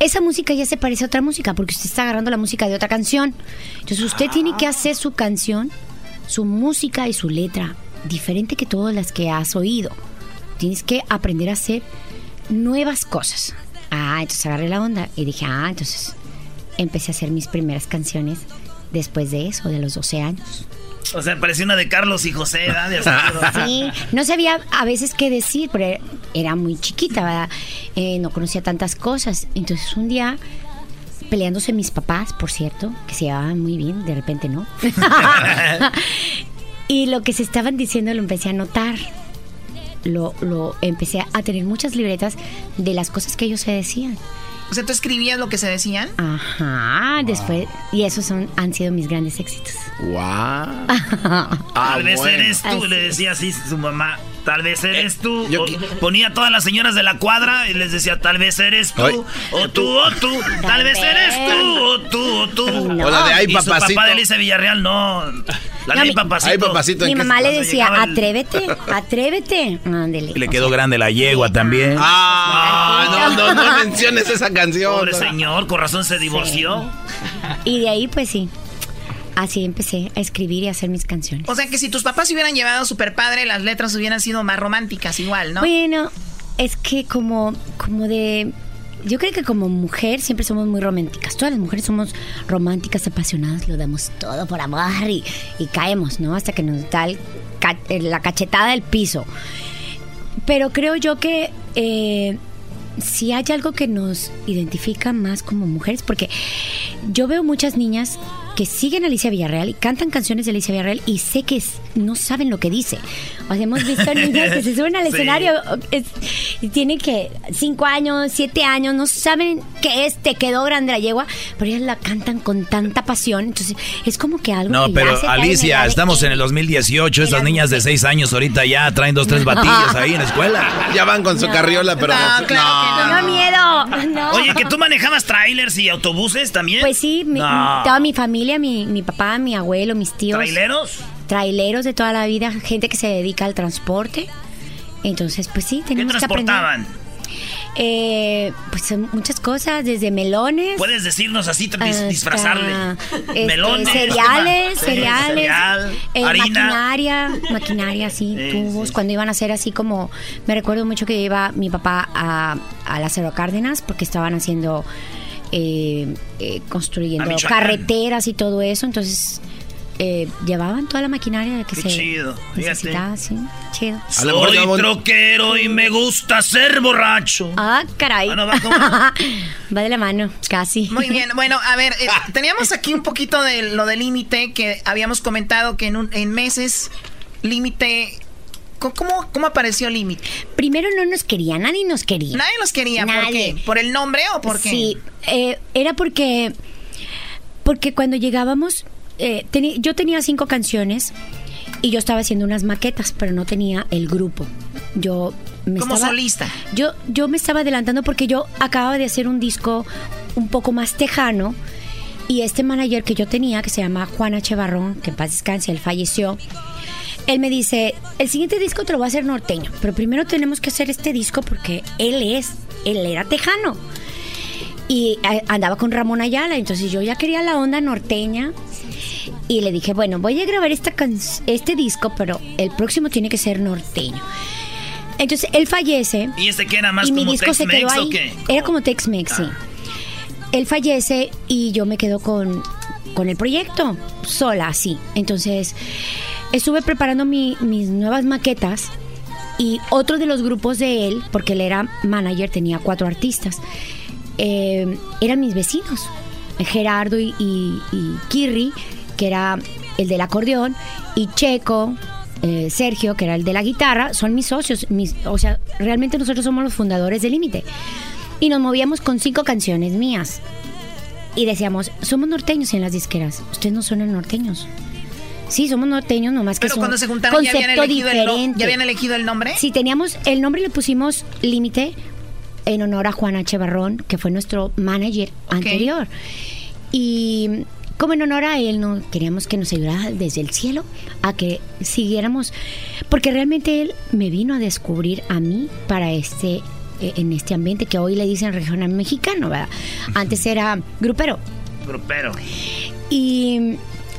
esa música ya se parece a otra música porque usted está agarrando la música de otra canción. Entonces usted tiene que hacer su canción, su música y su letra diferente que todas las que has oído. Tienes que aprender a hacer nuevas cosas. Ah, entonces agarré la onda y dije, ah, entonces empecé a hacer mis primeras canciones después de eso, de los 12 años. O sea, parecía una de Carlos y José, ¿verdad? (laughs) Sí, no sabía a veces qué decir, pero era muy chiquita, ¿verdad? Eh, no conocía tantas cosas. Entonces un día, peleándose mis papás, por cierto, que se llevaban muy bien, de repente no. (laughs) (laughs) y lo que se estaban diciendo lo empecé a notar. Lo, lo empecé a tener muchas libretas de las cosas que ellos se decían. O sea, ¿tú escribías lo que se decían? Ajá, después, y esos son, han sido mis grandes éxitos. Wow. (laughs) Tal vez bueno. eres tú, Así le decía así su mamá. Tal vez eres tú. O ponía a todas las señoras de la cuadra y les decía, tal vez eres tú. O tú, o tú. (laughs) Tal vez eres tú, o tú, o tú. O la de ay, Y su papacito. papá de Elisa Villarreal, no. La de No, mi- papacito. Ay, papacito. Mi ¿en qué mamá le decía, el- atrévete, atrévete. Ándele. Y le quedó grande la yegua también. Ah, no, no, no menciones esa canción. Pobre señor, con razón se divorció. Y de ahí, pues sí. Así empecé a escribir y a hacer mis canciones. O sea que si tus papás se hubieran llevado super padre, las letras hubieran sido más románticas igual, ¿no? Bueno, es que como, como de... Yo creo que como mujer siempre somos muy románticas. Todas las mujeres somos románticas, apasionadas, lo damos todo por amor y, y caemos, ¿no? Hasta que nos da el eh, la cachetada del piso. Pero creo yo que eh, si hay algo que nos identifica más como mujeres, porque yo veo muchas niñas que siguen a Alicia Villarreal y cantan canciones de Alicia Villarreal y sé que es- no saben lo que dice. O sea, hemos visto niñas que se suben al (laughs) Sí. escenario es- y tienen que cinco años, siete años, no saben qué es, te quedó grande la yegua, pero ellas la cantan con tanta pasión. Entonces, es como que algo No, que ya pero en el Alicia, ADN. estamos en el 2018. Estas niñas de 6 años ahorita ya traen dos, tres batillos ahí en la escuela. (laughs) Ya van con su carriola, pero no, No, miedo. No. Oye, que tú manejabas trailers y autobuses también. Pues sí, mi- No. toda mi familia, mi, mi papá, mi abuelo, mis tíos. ¿Traileros? Traileros de toda la vida, gente que se dedica al transporte. Entonces, pues sí, ¿Qué tenemos que aprender. transportaban? Eh, pues muchas cosas, desde melones. Puedes decirnos así, hasta, disfrazarle. este, Melones. cereales, cereales, cereal, eh, harina. maquinaria, maquinaria, sí, Sí, tubos. Cuando iban a hacer así como, me recuerdo mucho que iba mi papá a, a Lázaro Cárdenas porque estaban haciendo, eh, eh, construyendo carreteras y todo eso, entonces eh, llevaban toda la maquinaria que Qué se chido, necesitaba, sí, chido. Soy troquero y me gusta ser borracho. Ah, caray. Ah, no, va como- (laughs) Va de la mano, casi. Muy bien, bueno, a ver, eh, (laughs) teníamos aquí un poquito de lo del límite que habíamos comentado que en, un- en meses, límite, ¿cómo, cómo, apareció límite? Primero no nos quería, nadie nos quería. Nadie nos quería, ¿por Nadie. qué? ¿Por el nombre o por qué? Sí, eh, era porque, porque cuando llegábamos, eh, teni- yo tenía cinco canciones y yo estaba haciendo unas maquetas, pero no tenía el grupo. Yo me Como estaba- solista. Yo, yo me estaba adelantando porque yo acababa de hacer un disco un poco más tejano y este manager que yo tenía, que se llama Juan H. Barrón, que en paz descanse, él falleció, él me dice, el siguiente disco te lo va a hacer norteño, pero primero tenemos que hacer este disco porque él es, él era tejano. Y eh, andaba con Ramón Ayala, entonces yo ya quería la onda norteña. Y le dije, bueno, voy a grabar esta can- este disco, pero el próximo tiene que ser norteño. Entonces él fallece ¿Y este que era más y mi disco se quedó ahí. Era como Tex-Mex, sí. Él fallece y yo me quedo con, con el proyecto, sola, así. Entonces, estuve preparando mi- mis nuevas maquetas y otro de los grupos de él, porque él era manager, tenía cuatro artistas, eh, eran mis vecinos, Gerardo y Kirri, que era el del acordeón, y Checo, eh, Sergio, que era el de la guitarra, son mis socios. Mis, o sea, realmente nosotros somos los fundadores de Límite. Y nos movíamos con cinco canciones mías. Y decíamos, somos norteños en las disqueras. Ustedes no son norteños. Sí, somos norteños, nomás que Pero cuando se juntaron ya habían, concepto elegido el, no-. ¿ya habían elegido el nombre. Sí, teníamos, el nombre le pusimos Límite en honor a Juan H. Barrón, que fue nuestro manager anterior. Y como en honor a él, no queríamos que nos ayudara desde el cielo a que siguiéramos, porque realmente él me vino a descubrir a mí para este eh, en este ambiente que hoy le dicen regional mexicano, ¿verdad? Antes era grupero. Grupero. Y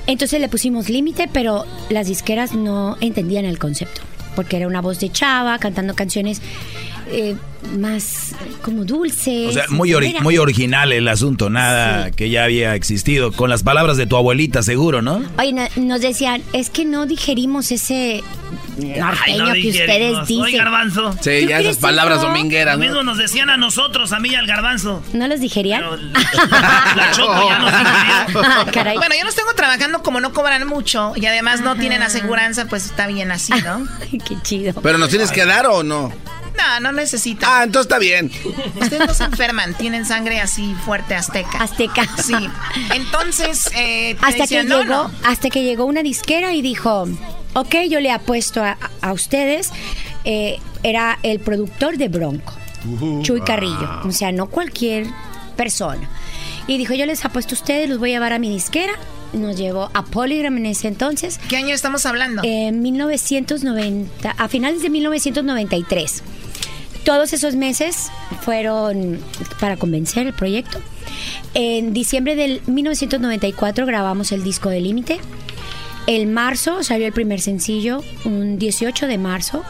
entonces le pusimos límite, pero las disqueras no entendían el concepto, porque era una voz de chava cantando canciones eh, más como dulces. O sea, muy, ori- muy original el asunto, nada que ya había existido. Con las palabras de tu abuelita, seguro, ¿no? Oye, no- nos decían, es que no digerimos ese norteño no que ustedes dicen. Oye, Garbanzo. Sí, ¿Tú ya esas palabras eso? domingueras, Lo ¿no? mismo nos decían a nosotros, a mí y al garbanzo. ¿No los digerían? La Choco ya nos dijo (laughs) Ah, caray. Bueno, yo los tengo trabajando como no cobran mucho y además no tienen aseguranza, pues está bien así, ¿no? (laughs) Qué chido. ¿Pero nos tienes que dar o no? No, no necesitan. Ah, entonces está bien. Ustedes no se enferman, tienen sangre así fuerte azteca. Azteca. Sí. Entonces, eh, te hasta que no, llegó, no. hasta que llegó una disquera y dijo, ok, yo le apuesto a, a ustedes, eh, era el productor de Bronco, Chuy Carrillo. O sea, no cualquier persona. Y dijo, yo les apuesto a ustedes, los voy a llevar a mi disquera. Nos llevó a Polygram en ese entonces. ¿Qué año estamos hablando? En 1990, a finales de 1993. Todos esos meses fueron para convencer el proyecto. En diciembre del 1994 grabamos el disco de Límite. El marzo salió el primer sencillo, un 18 de marzo.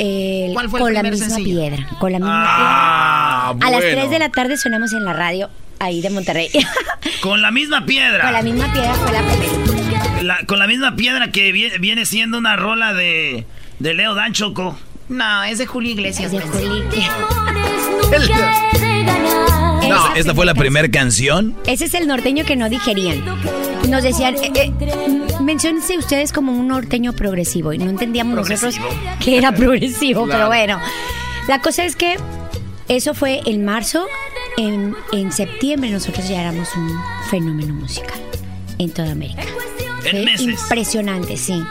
El- ¿Cuál fue el con la misma sencillo? piedra. Con la misma Ah, piedra. A las bueno. 3 de la tarde sonamos en la radio ahí de Monterrey. (laughs) Con la misma piedra. con la misma piedra fue la primera. La- con la misma piedra que viene, viene siendo una rola de, de Leo Dan Choco. No, es de Julio Iglesias. De güey. Juli. No, Esa esta fue la primera canción. Ese es el norteño que no digerían. Nos decían, eh, eh, menciónense ustedes como un norteño progresivo. Y no entendíamos nosotros que era progresivo, pero bueno. La cosa es que eso fue en marzo. En, en septiembre nosotros ya éramos un fenómeno musical en toda América. En meses. impresionante, sí.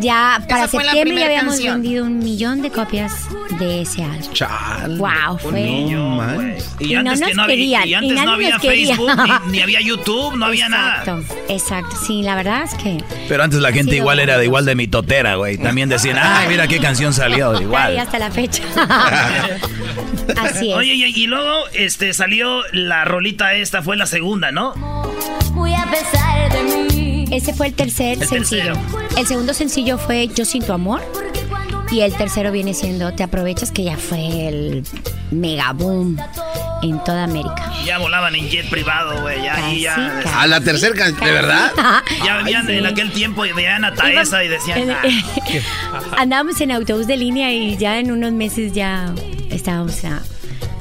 Ya para septiembre ya habíamos canción. vendido un millón de copias de ese álbum. Chal. Wow, fue. No manches. Y, Y no antes, que nos no, había- querían, y y antes no había. Facebook, ni, ni había (laughs) YouTube, no había nada. Exacto, exacto. Sí, la verdad es que. Pero antes la gente igual era de igual de mitotera, güey. También decían, ay, mira qué canción salió. (laughs) Ay, Igual. hasta la fecha. (laughs) Así es. Oye, y, y luego este salió la rolita esta, fue la segunda, ¿no? Muy a pesar. Ese fue el tercer El sencillo. El segundo sencillo fue Yo sin tu amor. Y el tercero viene siendo Te aprovechas, que ya fue el mega boom en toda América. Ya volaban en jet privado, güey. Ya, ahí ya, Casi, A la tercera canción, ¿de verdad? (laughs) ya sí. en aquel tiempo de Ana Taesa y decían, En- "Ah, (laughs) Andábamos en autobús de línea y ya en unos meses ya estábamos a,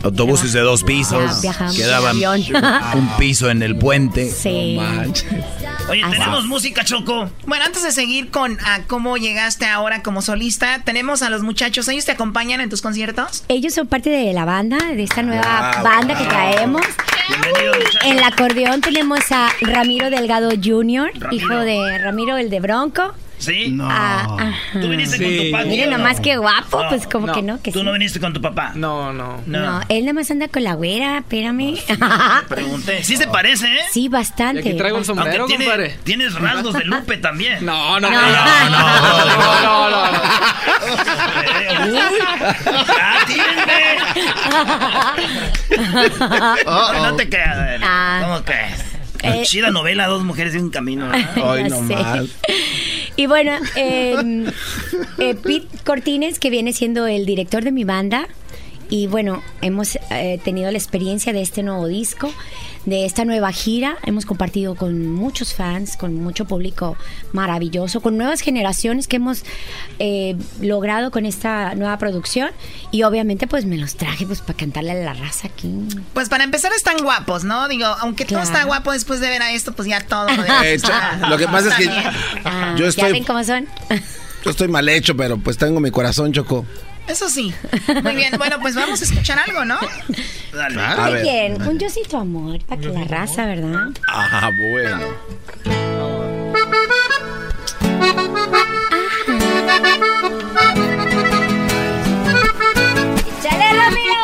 Autobuses de dos pisos. Viajamos Quedaban (laughs) un piso en el puente. Sí. Oye, Así tenemos música, Choco. Bueno, antes de seguir con a cómo llegaste ahora como solista, tenemos a los muchachos. ¿Ellos te acompañan en tus conciertos? Ellos son parte de la banda, de esta nueva Ah, banda que traemos. En el acordeón tenemos a Ramiro Delgado Jr., Ramiro. hijo de Ramiro el de Bronco. ¿Sí? Ah, ajá. ¿Tú viniste Sí. con tu papá? Miren nomás qué guapo, pues como No. que no, que ¿Tú sí. no viniste con tu papá? No, no. No, él nada más anda con la güera, espérame. Pregunté. Sí se parece, ¿eh? sí, Y bastante. aquí traigo el sombrero, tiene- compadre. tienes rasgos de Lupe también. No, no, No. no. No, no, no. no. Uy, ¡Átírenme! No te creas. a ver, Ah. ¿Cómo crees? Eh. Chida novela, dos mujeres y un camino. ¿verdad? (laughs) Ay, no sé. más. Y bueno, eh, eh, Pete Cortines, que viene siendo el director de mi banda, y bueno, hemos eh, tenido la experiencia de este nuevo disco, de esta nueva gira. Hemos compartido con muchos fans, con mucho público maravilloso, con nuevas generaciones que hemos eh, logrado con esta nueva producción. Y obviamente, pues me los traje pues para cantarle a la raza aquí. Pues para empezar están guapos, ¿no? Digo, aunque todo Claro. está guapo después de ver a esto, pues ya todo. (laughs) Eh, cha- lo que pasa es que Ah, yo ¿Ya ven estoy, cómo son? yo estoy mal hecho, pero pues tengo mi corazón, Choco. Eso sí. Muy bien, bueno, pues vamos a escuchar algo, ¿no? Dale. A ¿De ver. quién? Un yo sí tu amor, para que la raza, ¿verdad? Ah, bueno. ¡Chale, Ramiro!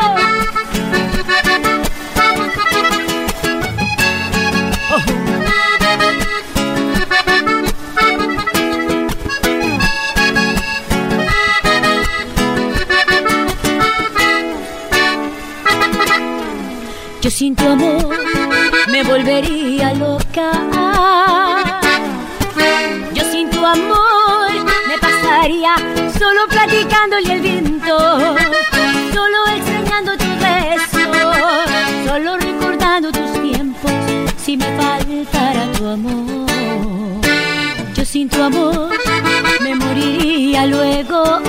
Yo sin tu amor me volvería loca. Yo sin tu amor me pasaría solo platicándole el viento, solo extrañando tus besos, solo recordando tus tiempos si me faltara tu amor. Yo sin tu amor me moriría luego.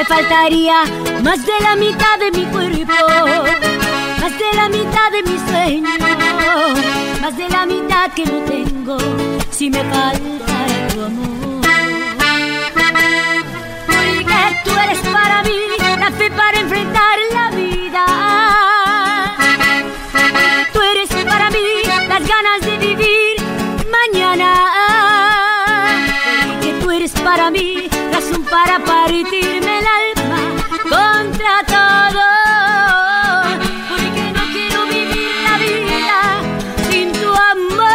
Me faltaría más de la mitad de mi cuerpo, más de la mitad de mi sueño, más de la mitad que no tengo si me faltara tu amor. Porque tú eres para mí la fe para enfrentar la vida. Tú eres para mí las ganas de vivir mañana. Partirme el alma contra todo. Porque no quiero vivir la vida sin tu amor.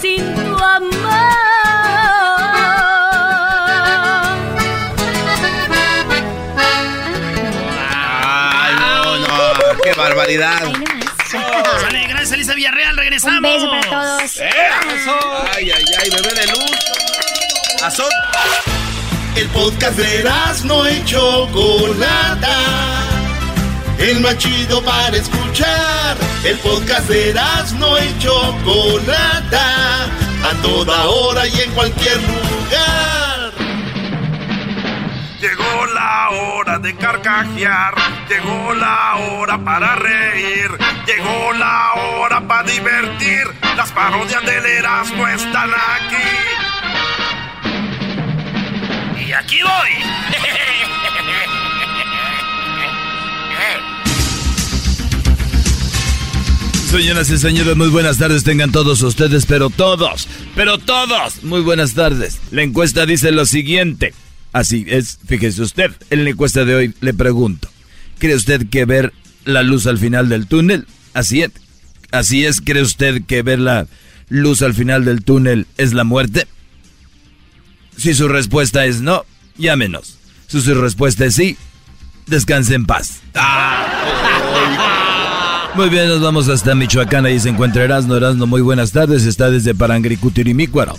Sin tu Ay, no, no, qué barbaridad. Sale, gracias Elisa Villarreal, regresamos. Un beso para todos. ¡Eh! Ay, ay, ay, bebé de luz. Azot. El podcast de no y Chocolata. El más chido para escuchar. El podcast de no y Chocolata. A toda hora y en cualquier lugar. Llegó la hora de carcajear, llegó la hora para reír, llegó la hora para divertir. Las parodias del Erasmo están aquí. Y aquí voy. Señoras y señores, muy buenas tardes tengan todos ustedes, pero todos, pero todos, muy buenas tardes. La encuesta dice lo siguiente. Así es, fíjese usted, en la encuesta de hoy le pregunto, ¿cree usted que ver la luz al final del túnel? Así es, así es, ¿cree usted que ver la luz al final del túnel es la muerte? Si su respuesta es no, llámenos. Si su respuesta es sí, descanse en paz. Muy bien, nos vamos hasta Michoacán. Ahí se encuentra Erasno. Erasno, muy buenas tardes. Está desde Parangricutirimícuaro.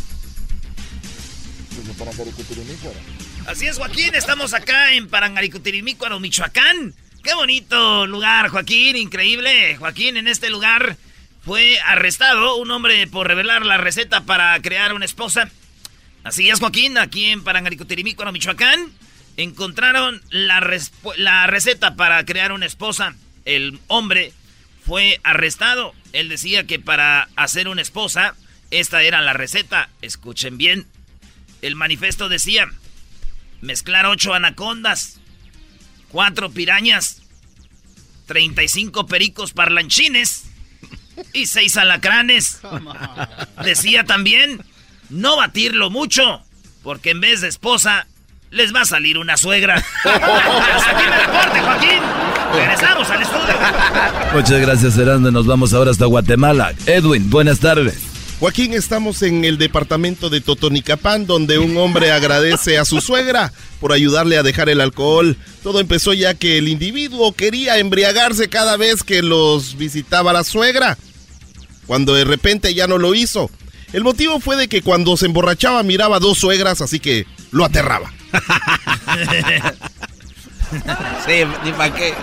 Así es, Joaquín, estamos acá en Parangaricutirimícuaro, Michoacán. Qué bonito lugar, Joaquín, increíble. Joaquín, en este lugar fue arrestado un hombre por revelar la receta para crear una esposa. Así es, Joaquín, aquí en Parangaricutirimícuaro, Michoacán, encontraron la, la receta para crear una esposa. El hombre fue arrestado. Él decía que para hacer una esposa, esta era la receta. Escuchen bien. El manifiesto decía, mezclar ocho anacondas, cuatro pirañas, 35 pericos parlanchines y seis alacranes. Decía también, no batirlo mucho, porque en vez de esposa, les va a salir una suegra. Hasta aquí me reporte, Joaquín. Regresamos al estudio. Muchas gracias, Erasno. Nos vamos ahora hasta Guatemala. Edwin, buenas tardes. Joaquín, estamos en el departamento de Totonicapán, donde un hombre agradece a su suegra por ayudarle a dejar el alcohol. Todo empezó ya que el individuo quería embriagarse cada vez que los visitaba la suegra, cuando de repente ya no lo hizo. El motivo fue de que cuando se emborrachaba miraba dos suegras, así que lo aterraba. (laughs) Sí, ni para qué.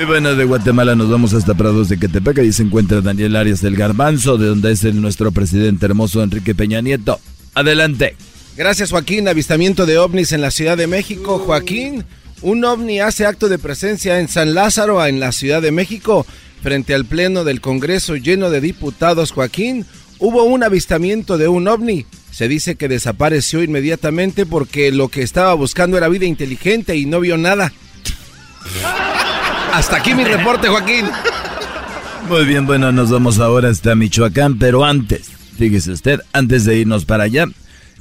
Y bueno, de Guatemala nos vamos hasta Prados de Quetepec. Ahí se encuentra Daniel Arias del Garbanzo, de donde es el nuestro presidente hermoso Enrique Peña Nieto. Adelante. Gracias, Joaquín. Avistamiento de ovnis en la Ciudad de México. Joaquín, un ovni hace acto de presencia en San Lázaro, en la Ciudad de México, frente al Pleno del Congreso lleno de diputados. Joaquín, hubo un avistamiento de un ovni. Se dice que desapareció inmediatamente porque lo que estaba buscando era vida inteligente y no vio nada. Hasta aquí mi reporte, Joaquín. Muy bien, bueno, nos vamos ahora hasta Michoacán, pero antes, fíjese usted, antes de irnos para allá,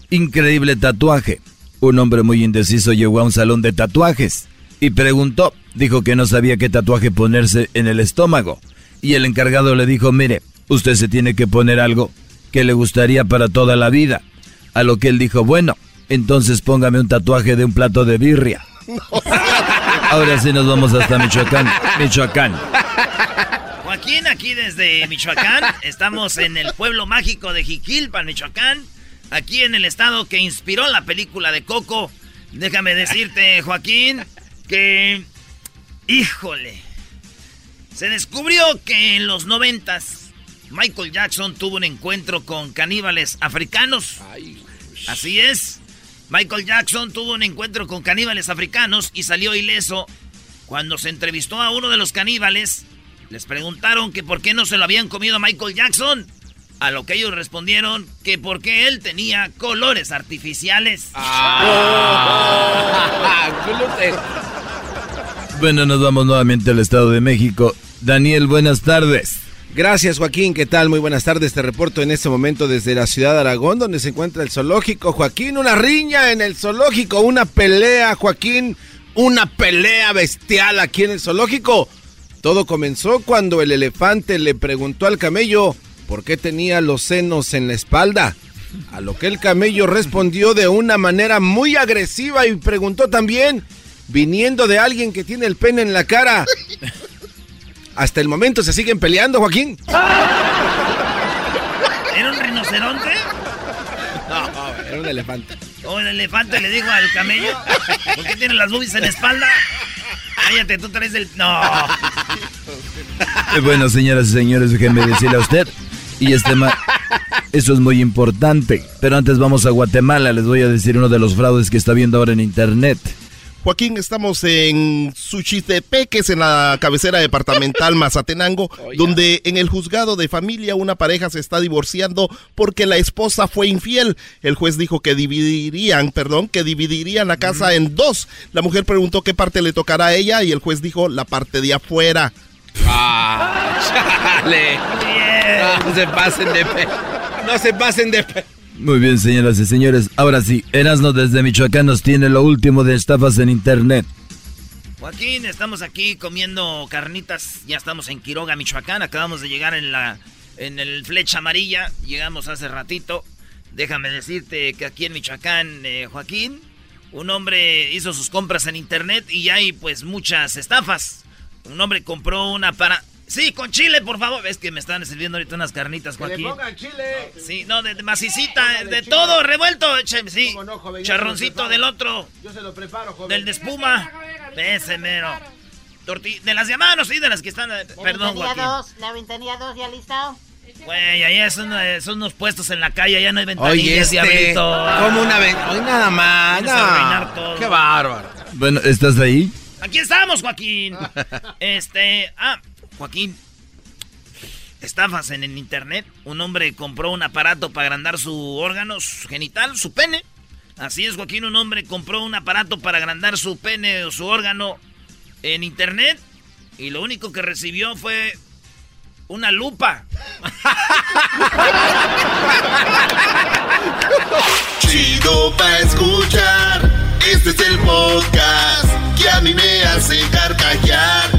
increíble tatuaje. Un hombre muy indeciso llegó a un salón de tatuajes y preguntó, dijo que no sabía qué tatuaje ponerse en el estómago. Y el encargado le dijo, mire, usted se tiene que poner algo que le gustaría para toda la vida. A lo que él dijo, bueno, entonces póngame un tatuaje de un plato de birria. Ahora sí nos vamos hasta Michoacán. Michoacán. Joaquín, aquí desde Michoacán. Estamos en el pueblo mágico de Jiquilpan, Michoacán. Aquí en el estado que inspiró la película de Coco. Déjame decirte, Joaquín, que... Híjole. Se descubrió que en los noventas Michael Jackson tuvo un encuentro con caníbales africanos. Así es. Michael Jackson tuvo un encuentro con caníbales africanos y salió ileso. Cuando se entrevistó a uno de los caníbales, les preguntaron que por qué no se lo habían comido a Michael Jackson. A lo que ellos respondieron que porque él tenía colores artificiales. (laughs) Bueno, nos vamos nuevamente al Estado de México. Daniel, buenas tardes. Gracias Joaquín, ¿qué tal? Muy buenas tardes, te reporto en este momento desde la ciudad de Aragón, donde se encuentra el zoológico. Joaquín, una riña en el zoológico, una pelea, Joaquín, una pelea bestial aquí en el zoológico. Todo comenzó cuando el elefante le preguntó al camello por qué tenía los senos en la espalda. A lo que el camello respondió de una manera muy agresiva y preguntó también, viniendo de alguien que tiene el pene en la cara. Hasta el momento se siguen peleando, Joaquín. ¿Era un rinoceronte? (laughs) No, era un elefante. O el elefante le dijo al camello, ¿por qué tiene las boobies en la espalda? Cállate, tú traes el... No. Eh, Bueno, señoras y señores, déjenme decirle a usted. Y este ma- Eso es muy importante. Pero antes vamos a Guatemala. Les voy a decir uno de los fraudes que está viendo ahora en internet. Joaquín, estamos en Suchitepeques, en la cabecera departamental Mazatenango, (laughs) donde en el juzgado de familia una pareja se está divorciando porque la esposa fue infiel. El juez dijo que dividirían, perdón, que dividirían la casa en dos. La mujer preguntó qué parte le tocará a ella y el juez dijo la parte de afuera. Chale. (laughs) No se pasen de pe. No se pasen de pe. Muy bien, señoras y señores. Ahora sí, Erasmo desde Michoacán nos tiene lo último de estafas en internet. Joaquín, estamos aquí comiendo carnitas. Ya estamos en Quiroga, Michoacán. Acabamos de llegar en la en el Flecha Amarilla. Llegamos hace ratito. Déjame decirte que aquí en Michoacán, eh, Joaquín, un hombre hizo sus compras en internet y hay pues muchas estafas. Un hombre compró una para... Sí, con chile, por favor. Ves que me están sirviendo ahorita unas carnitas, Joaquín. chile. Sí, no, de, de macicita, de, todo, revuelto. che, sí, ¿Cómo no, joven? Charroncito del otro. Yo se lo preparo, joven. Del de espuma. Ese mero. Torti- de las de a mano, sí, de las que están. eh, Perdón, ventanilla Joaquín. 2, la ventanilla 2 ya listo. Güey, allá son, eh, son unos puestos en la calle, allá no hay ventanillas, Oye, este, diablito. como una ven- Hoy nada más. No. todo. Qué bárbaro. Bueno, ¿estás ahí? Aquí estamos, Joaquín. (laughs) Este, ah, Joaquín. Estafas en el internet. Un hombre compró un aparato para agrandar su órgano su genital, su pene. Así es, Joaquín. Un hombre compró un aparato para agrandar su pene o su órgano en internet. Y lo único que recibió fue una lupa. (laughs) Chido pa' escuchar. Este es el podcast que a mí me hace carcajear.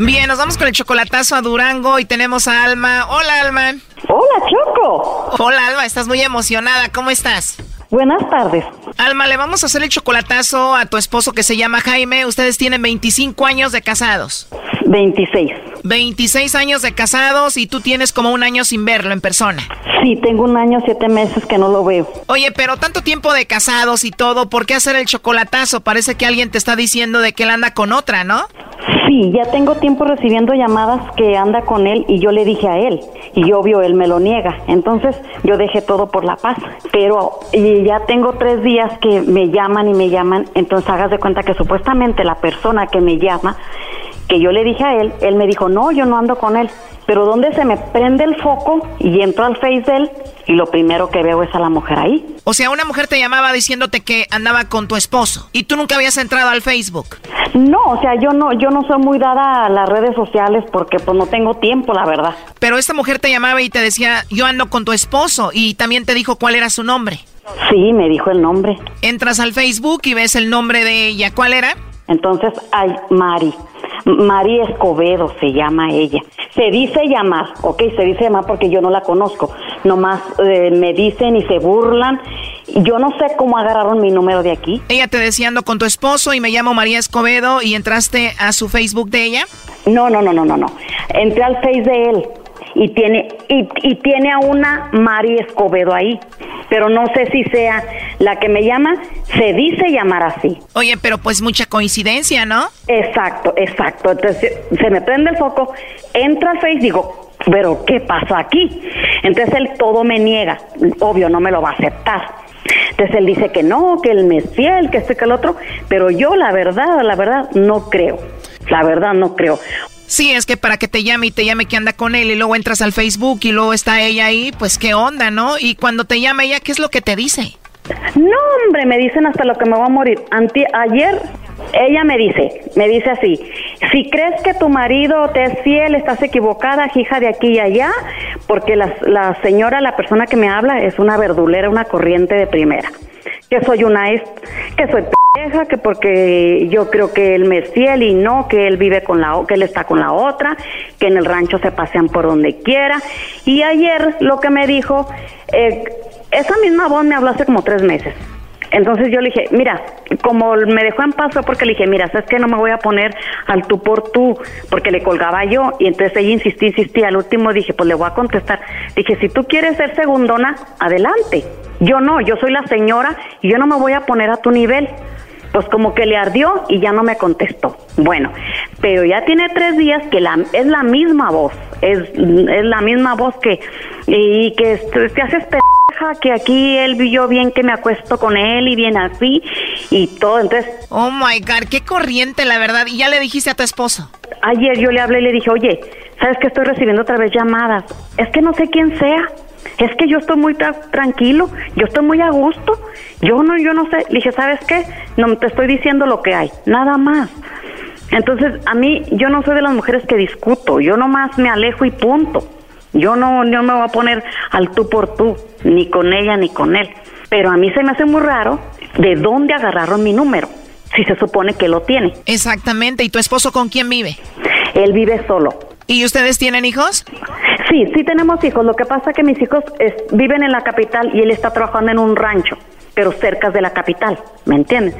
Bien, nos vamos con el chocolatazo a Durango y tenemos a Alma. Hola, Alma. Hola, Choco. Hola, Alma, estás muy emocionada. ¿Cómo estás? Buenas tardes. Alma, le vamos a hacer el chocolatazo a tu esposo que se llama Jaime. Ustedes tienen 25 años de casados. 26. 26 años de casados y tú tienes como un año sin verlo en persona. Sí, tengo un año, siete meses que no lo veo. Oye, pero tanto tiempo de casados y todo, ¿por qué hacer el chocolatazo? Parece que alguien te está diciendo de que él anda con otra, ¿no? Sí, ya tengo tiempo recibiendo llamadas que anda con él y yo le dije a él y obvio él me lo niega. Entonces yo dejé todo por la paz. Pero y ya tengo tres días que me llaman y me llaman. Entonces hagas de cuenta que supuestamente la persona que me llama, que yo le dije a él, él me dijo, no, yo no ando con él. Pero donde se me prende el foco y entro al face de él y lo primero que veo es a la mujer ahí. O sea, una mujer te llamaba diciéndote que andaba con tu esposo y tú nunca habías entrado al Facebook. No, o sea, yo no, yo no soy muy dada a las redes sociales porque pues no tengo tiempo, la verdad. Pero esta mujer te llamaba y te decía, yo ando con tu esposo y también te dijo cuál era su nombre. Sí, me dijo el nombre. Entras al Facebook y ves el nombre de ella. ¿Cuál era? Entonces, ay, Mari. Mari Escobedo se llama ella. Se dice llamar, ok, se dice llamar porque yo no la conozco. Nomás eh, me dicen y se burlan. Yo no sé cómo agarraron mi número de aquí. Ella te decía ando con tu esposo y me llamo María Escobedo y entraste a su Facebook de ella. No, no, no, no, no, no. Entré al Face de él y tiene y, y tiene a una Mari Escobedo ahí, pero no sé si sea la que me llama, se dice llamar así. Oye, pero pues mucha coincidencia, ¿no? Exacto, exacto. Entonces se me prende el foco, entra a Face, digo, pero ¿qué pasa aquí? Entonces él todo me niega, obvio no me lo va a aceptar. Entonces él dice que no, que él me es fiel, que este que el otro, pero yo la verdad, la verdad no creo. La verdad no creo. Sí, es que para que te llame y te llame que anda con él y luego entras al Facebook y luego está ella ahí, pues qué onda, ¿no? Y cuando te llama ella, ¿qué es lo que te dice? No, hombre, me dicen hasta lo que me va a morir. Ayer ella me dice, me dice así, si crees que tu marido te es fiel, estás equivocada, hija de aquí y allá, porque la, la señora, la persona que me habla, es una verdulera, una corriente de primera. Que soy una, est- que soy pendeja, que porque yo creo que él me fiel y no, que él vive con la, que él está con la otra, que en el rancho se pasean por donde quiera. Y ayer lo que me dijo, eh, esa misma voz me habló hace como tres meses. Entonces yo le dije, mira, como me dejó en paz fue porque le dije, mira, sabes que no me voy a poner al tú por tú, porque le colgaba yo, y entonces ella insistía, insistía, al último dije, pues le voy a contestar. Dije, si tú quieres ser segundona, adelante. Yo no, yo soy la señora y yo no me voy a poner a tu nivel. Pues como que le ardió y ya no me contestó. Bueno, pero ya tiene tres días que la, es la misma voz, es, es la misma voz que, y que te haces pendeja, que aquí él vio bien que me acuesto con él y bien así y todo. Entonces, Oh my God, qué corriente, la verdad. Y ya le dijiste a tu esposo. ayer yo le hablé y le dije, oye, ¿sabes que estoy recibiendo otra vez llamadas? Es que no sé quién sea. Es que yo estoy muy tra- tranquilo, yo estoy muy a gusto. Yo no, yo no sé. Le dije, ¿sabes qué? No te estoy diciendo lo que hay, nada más. Entonces, a mí, yo no soy de las mujeres que discuto, yo nomás me alejo y punto. Yo no, no me voy a poner al tú por tú, ni con ella ni con él. Pero a mí se me hace muy raro de dónde agarraron mi número, si se supone que lo tiene. Exactamente. ¿Y tu esposo con quién vive? Él vive solo. ¿Y ustedes tienen hijos? Sí, sí tenemos hijos. Lo que pasa es que mis hijos es- viven en la capital y él está trabajando en un rancho, pero cerca de la capital, ¿me entiendes?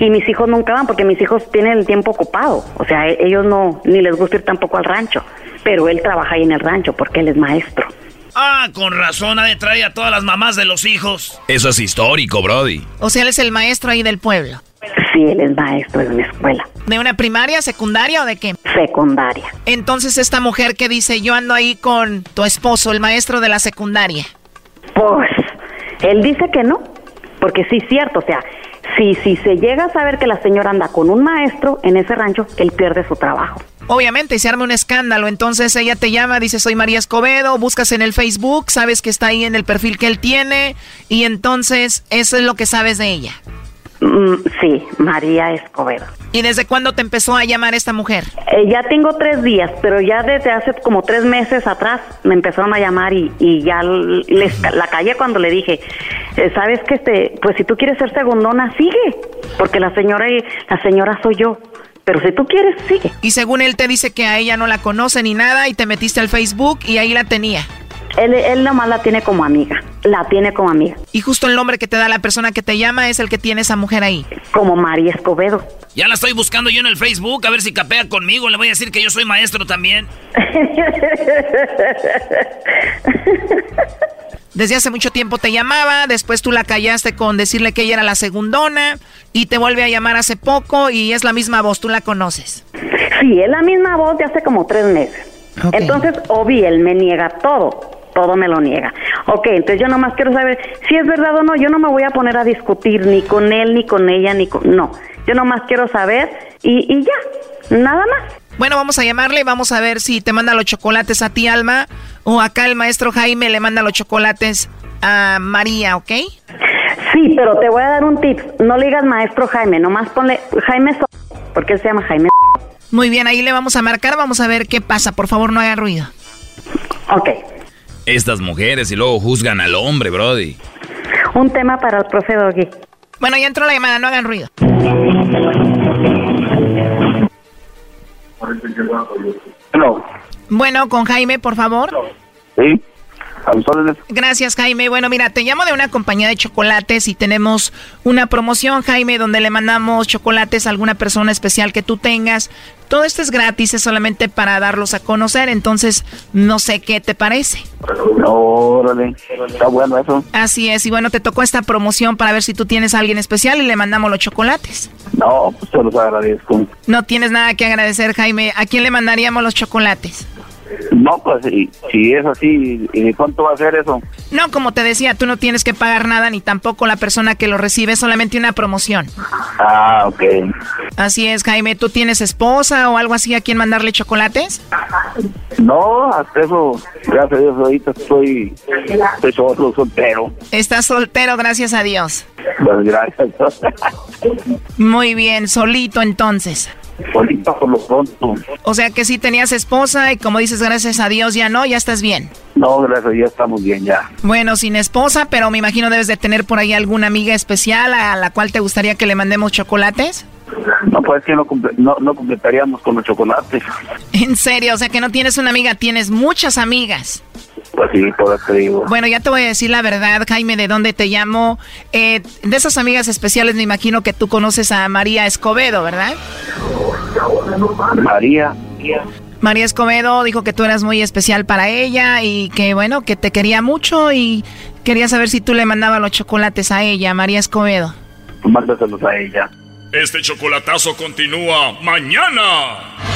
Y mis hijos nunca van porque mis hijos tienen el tiempo ocupado. O sea, e- ellos no, ni les gusta ir tampoco al rancho, pero él trabaja ahí en el rancho porque él es maestro. Ah, con razón, ha de traer a todas las mamás de los hijos. Eso es histórico, Brody. O sea, él es el maestro ahí del pueblo. Sí, él es maestro de una escuela ¿De una primaria, secundaria o de qué? secundaria. Entonces esta mujer que dice, yo ando ahí con tu esposo, el maestro de la secundaria. Pues él dice que no, porque sí es cierto, o sea, si, si se llega a saber que la señora anda con un maestro en ese rancho, él pierde su trabajo. Obviamente, y se arma un escándalo. Entonces ella te llama, dice, soy María Escobedo, buscas en el Facebook, sabes que está ahí en el perfil que él tiene, y entonces eso es lo que sabes de ella. Mm, sí, María Escobedo. ¿Y desde cuándo te empezó a llamar esta mujer? Eh, ya tengo tres días, pero ya desde hace como tres meses atrás me empezaron a llamar y, y ya les, la callé cuando le dije, eh, sabes que este, pues si tú quieres ser segundona, sigue, porque la señora, la señora soy yo, pero si tú quieres, sigue. Y según él te dice que a ella no la conoce ni nada y te metiste al Facebook y ahí la tenía. Él, él nomás la tiene como amiga, la tiene como amiga, Y justo el nombre que te da la persona que te llama es el que tiene esa mujer ahí. como María Escobedo. Ya la estoy buscando yo en el Facebook, a ver si capea conmigo. Le voy a decir que yo soy maestro también. (laughs) Desde hace mucho tiempo te llamaba, después tú la callaste con decirle que ella era la segundona y te vuelve a llamar hace poco y es la misma voz, tú la conoces. Sí, es la misma voz de hace como tres meses. Entonces, obvio, él me niega todo. Todo me lo niega. Ok, entonces yo nomás quiero saber si es verdad o no. Yo no me voy a poner a discutir ni con él, ni con ella, ni con... No, yo nomás quiero saber y, y ya, nada más. Bueno, vamos a llamarle y vamos a ver si te manda los chocolates a ti, Alma, o acá el maestro Jaime le manda los chocolates a María, ¿ok? Sí, pero te voy a dar un tip. No le digas maestro Jaime, nomás ponle Jaime So- porque él se llama Jaime. Muy bien, ahí le vamos a marcar, vamos a ver qué pasa. Por favor, no hagan ruido. Ok, Estas mujeres y luego juzgan al hombre, Brody. un tema para el profe Doggy. Bueno, ya entró la llamada, no hagan ruido. No. Bueno, con Jaime, por favor. Sí. Gracias, Jaime. Bueno, mira, te llamo de una compañía de chocolates y tenemos una promoción, Jaime, donde le mandamos chocolates a alguna persona especial que tú tengas. Todo esto es gratis, es solamente para darlos a conocer, entonces no sé qué te parece. Órale, está bueno eso. Así es, y bueno, te tocó esta promoción para ver si tú tienes a alguien especial y le mandamos los chocolates. No, pues te los agradezco. No tienes nada que agradecer, Jaime. ¿A quién le mandaríamos los chocolates? No, pues si, si es así, ¿y cuánto va a ser eso? No, como te decía, tú no tienes que pagar nada ni tampoco la persona que lo recibe, es solamente una promoción. Ah, ok. Así es, Jaime. ¿Tú tienes esposa o algo así a quien mandarle chocolates? No, hasta eso, gracias a Dios, ahorita estoy, estoy solo, soltero. Estás soltero, gracias a Dios. Pues gracias. (laughs) Muy bien, solito entonces. Solito por lo pronto. O sea que sí tenías esposa y como dices, gracias a Dios ya no, ya estás bien. No, gracias, ya estamos bien ya. Bueno, sin esposa, pero me imagino debes de tener por ahí alguna amiga especial a la cual te gustaría que le mandemos chocolates. No, pues que no, no completaríamos con los chocolates. En serio, o sea que no tienes una amiga, tienes muchas amigas. Pues sí, por eso te digo. Bueno, ya te voy a decir la verdad, Jaime, de dónde te llamo. Eh, de esas amigas especiales me imagino que tú conoces a María Escobedo, ¿verdad? María. María Escobedo dijo que tú eras muy especial para ella y que bueno, que te quería mucho y quería saber si tú le mandabas los chocolates a ella, María Escobedo. Mándaselos a ella. Este chocolatazo continúa mañana.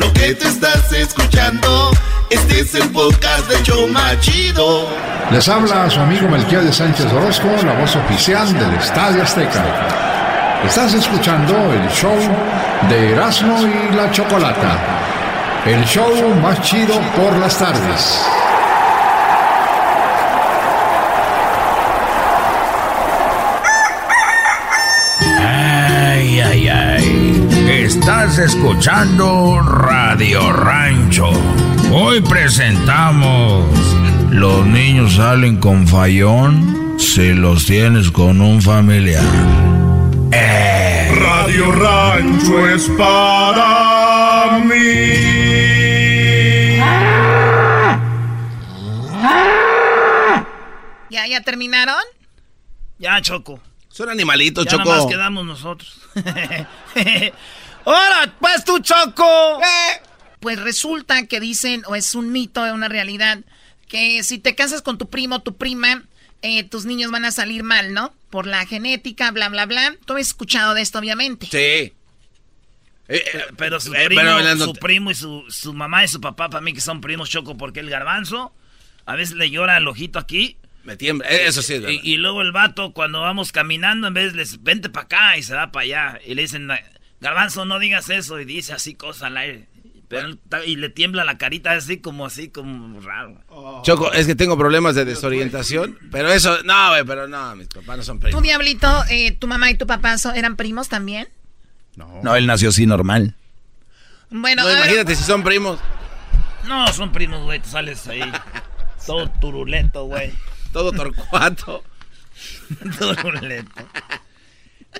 Lo que te estás escuchando, este es el podcast de Choma Chido. Les habla su amigo Melquiades Sánchez Orozco, la voz oficial del Estadio Azteca. Estás escuchando el show de Erasmo y la Chocolata. El show más chido por las tardes. Escuchando Radio Rancho. Hoy presentamos. Los niños salen con fallón si los tienes con un familiar. Eh. Radio Rancho es para mí. ¿Ya, ya terminaron? Ya, Choco. Son animalitos, Ya Choco. nomás quedamos nosotros. (laughs) (laughs) ¡Hola, pues tú, Choco! Pues resulta que dicen, o es un mito, es una realidad, que si te casas con tu primo o tu prima, eh, tus niños van a salir mal, ¿no? Por la genética, bla, bla, bla. Tú has escuchado de esto, obviamente. Sí. Pero su eh, primo, pero su primo y su, su mamá y su papá, para mí que son primos, Choco, porque el garbanzo a veces le llora el ojito aquí. Me tiembla, eh, eso sí es verdad. Y, y luego el vato, cuando vamos caminando, en vez les vente para acá y se va para allá. Y le dicen, garbanzo, no digas eso. Y dice así cosas al aire. Pero y le tiembla la carita así como así, como raro. Choco, es que tengo problemas de desorientación. Pero eso, no, güey, pero no, mis papás no son primos. Diablito, eh, tu mamá y tu papá so- eran primos también. No, él nació así normal. Bueno, No, ver, imagínate si son primos. No, son primos, güey. Tú sales ahí (laughs) todo turuleto, güey. Todo torcuato. (laughs) turuleto.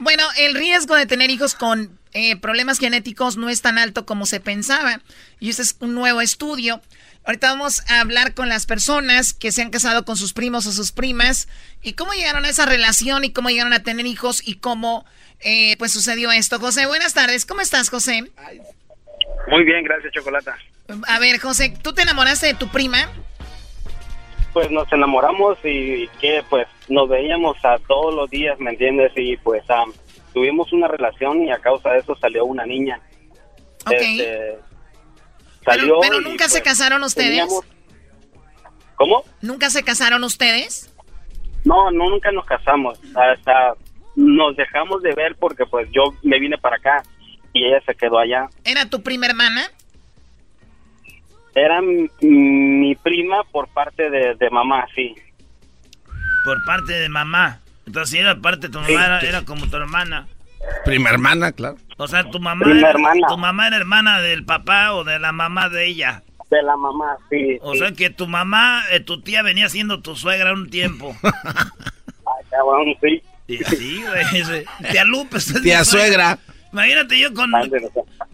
Bueno, el riesgo de tener hijos con eh, problemas genéticos no es tan alto como se pensaba. Y este es un nuevo estudio. Ahorita vamos a hablar con las personas que se han casado con sus primos o sus primas y cómo llegaron a esa relación y cómo llegaron a tener hijos y cómo eh, pues sucedió esto. José, buenas tardes. ¿Cómo estás, José? Muy bien, gracias, Chocolata. A ver, José, ¿tú te enamoraste de tu prima? Pues nos enamoramos y que pues nos veíamos a todos los días, ¿me entiendes? Y pues am, tuvimos una relación y a causa de eso salió una niña. Ok. Este, salió pero nunca se pues, casaron ustedes. teníamos- ¿Cómo? ¿Nunca se casaron ustedes? No, no, nunca nos casamos. Hasta nos dejamos de ver porque pues yo me vine para acá y ella se quedó allá. ¿Era tu prima hermana? Era mi prima por parte de, de mamá, sí. Por parte de mamá. Entonces, si era parte de tu mamá, era, era como tu hermana. Prima hermana, claro. O sea, tu mamá, Prima era, hermana. tu mamá era hermana del papá o de la mamá de ella. De la mamá, sí. O sí. sea que tu mamá, eh, tu tía venía siendo tu suegra un tiempo. (laughs) Ay, cabrón, sí. Y sí, güey. (laughs) Tía Lupe, usted es Tía mi suegra. Imagínate yo con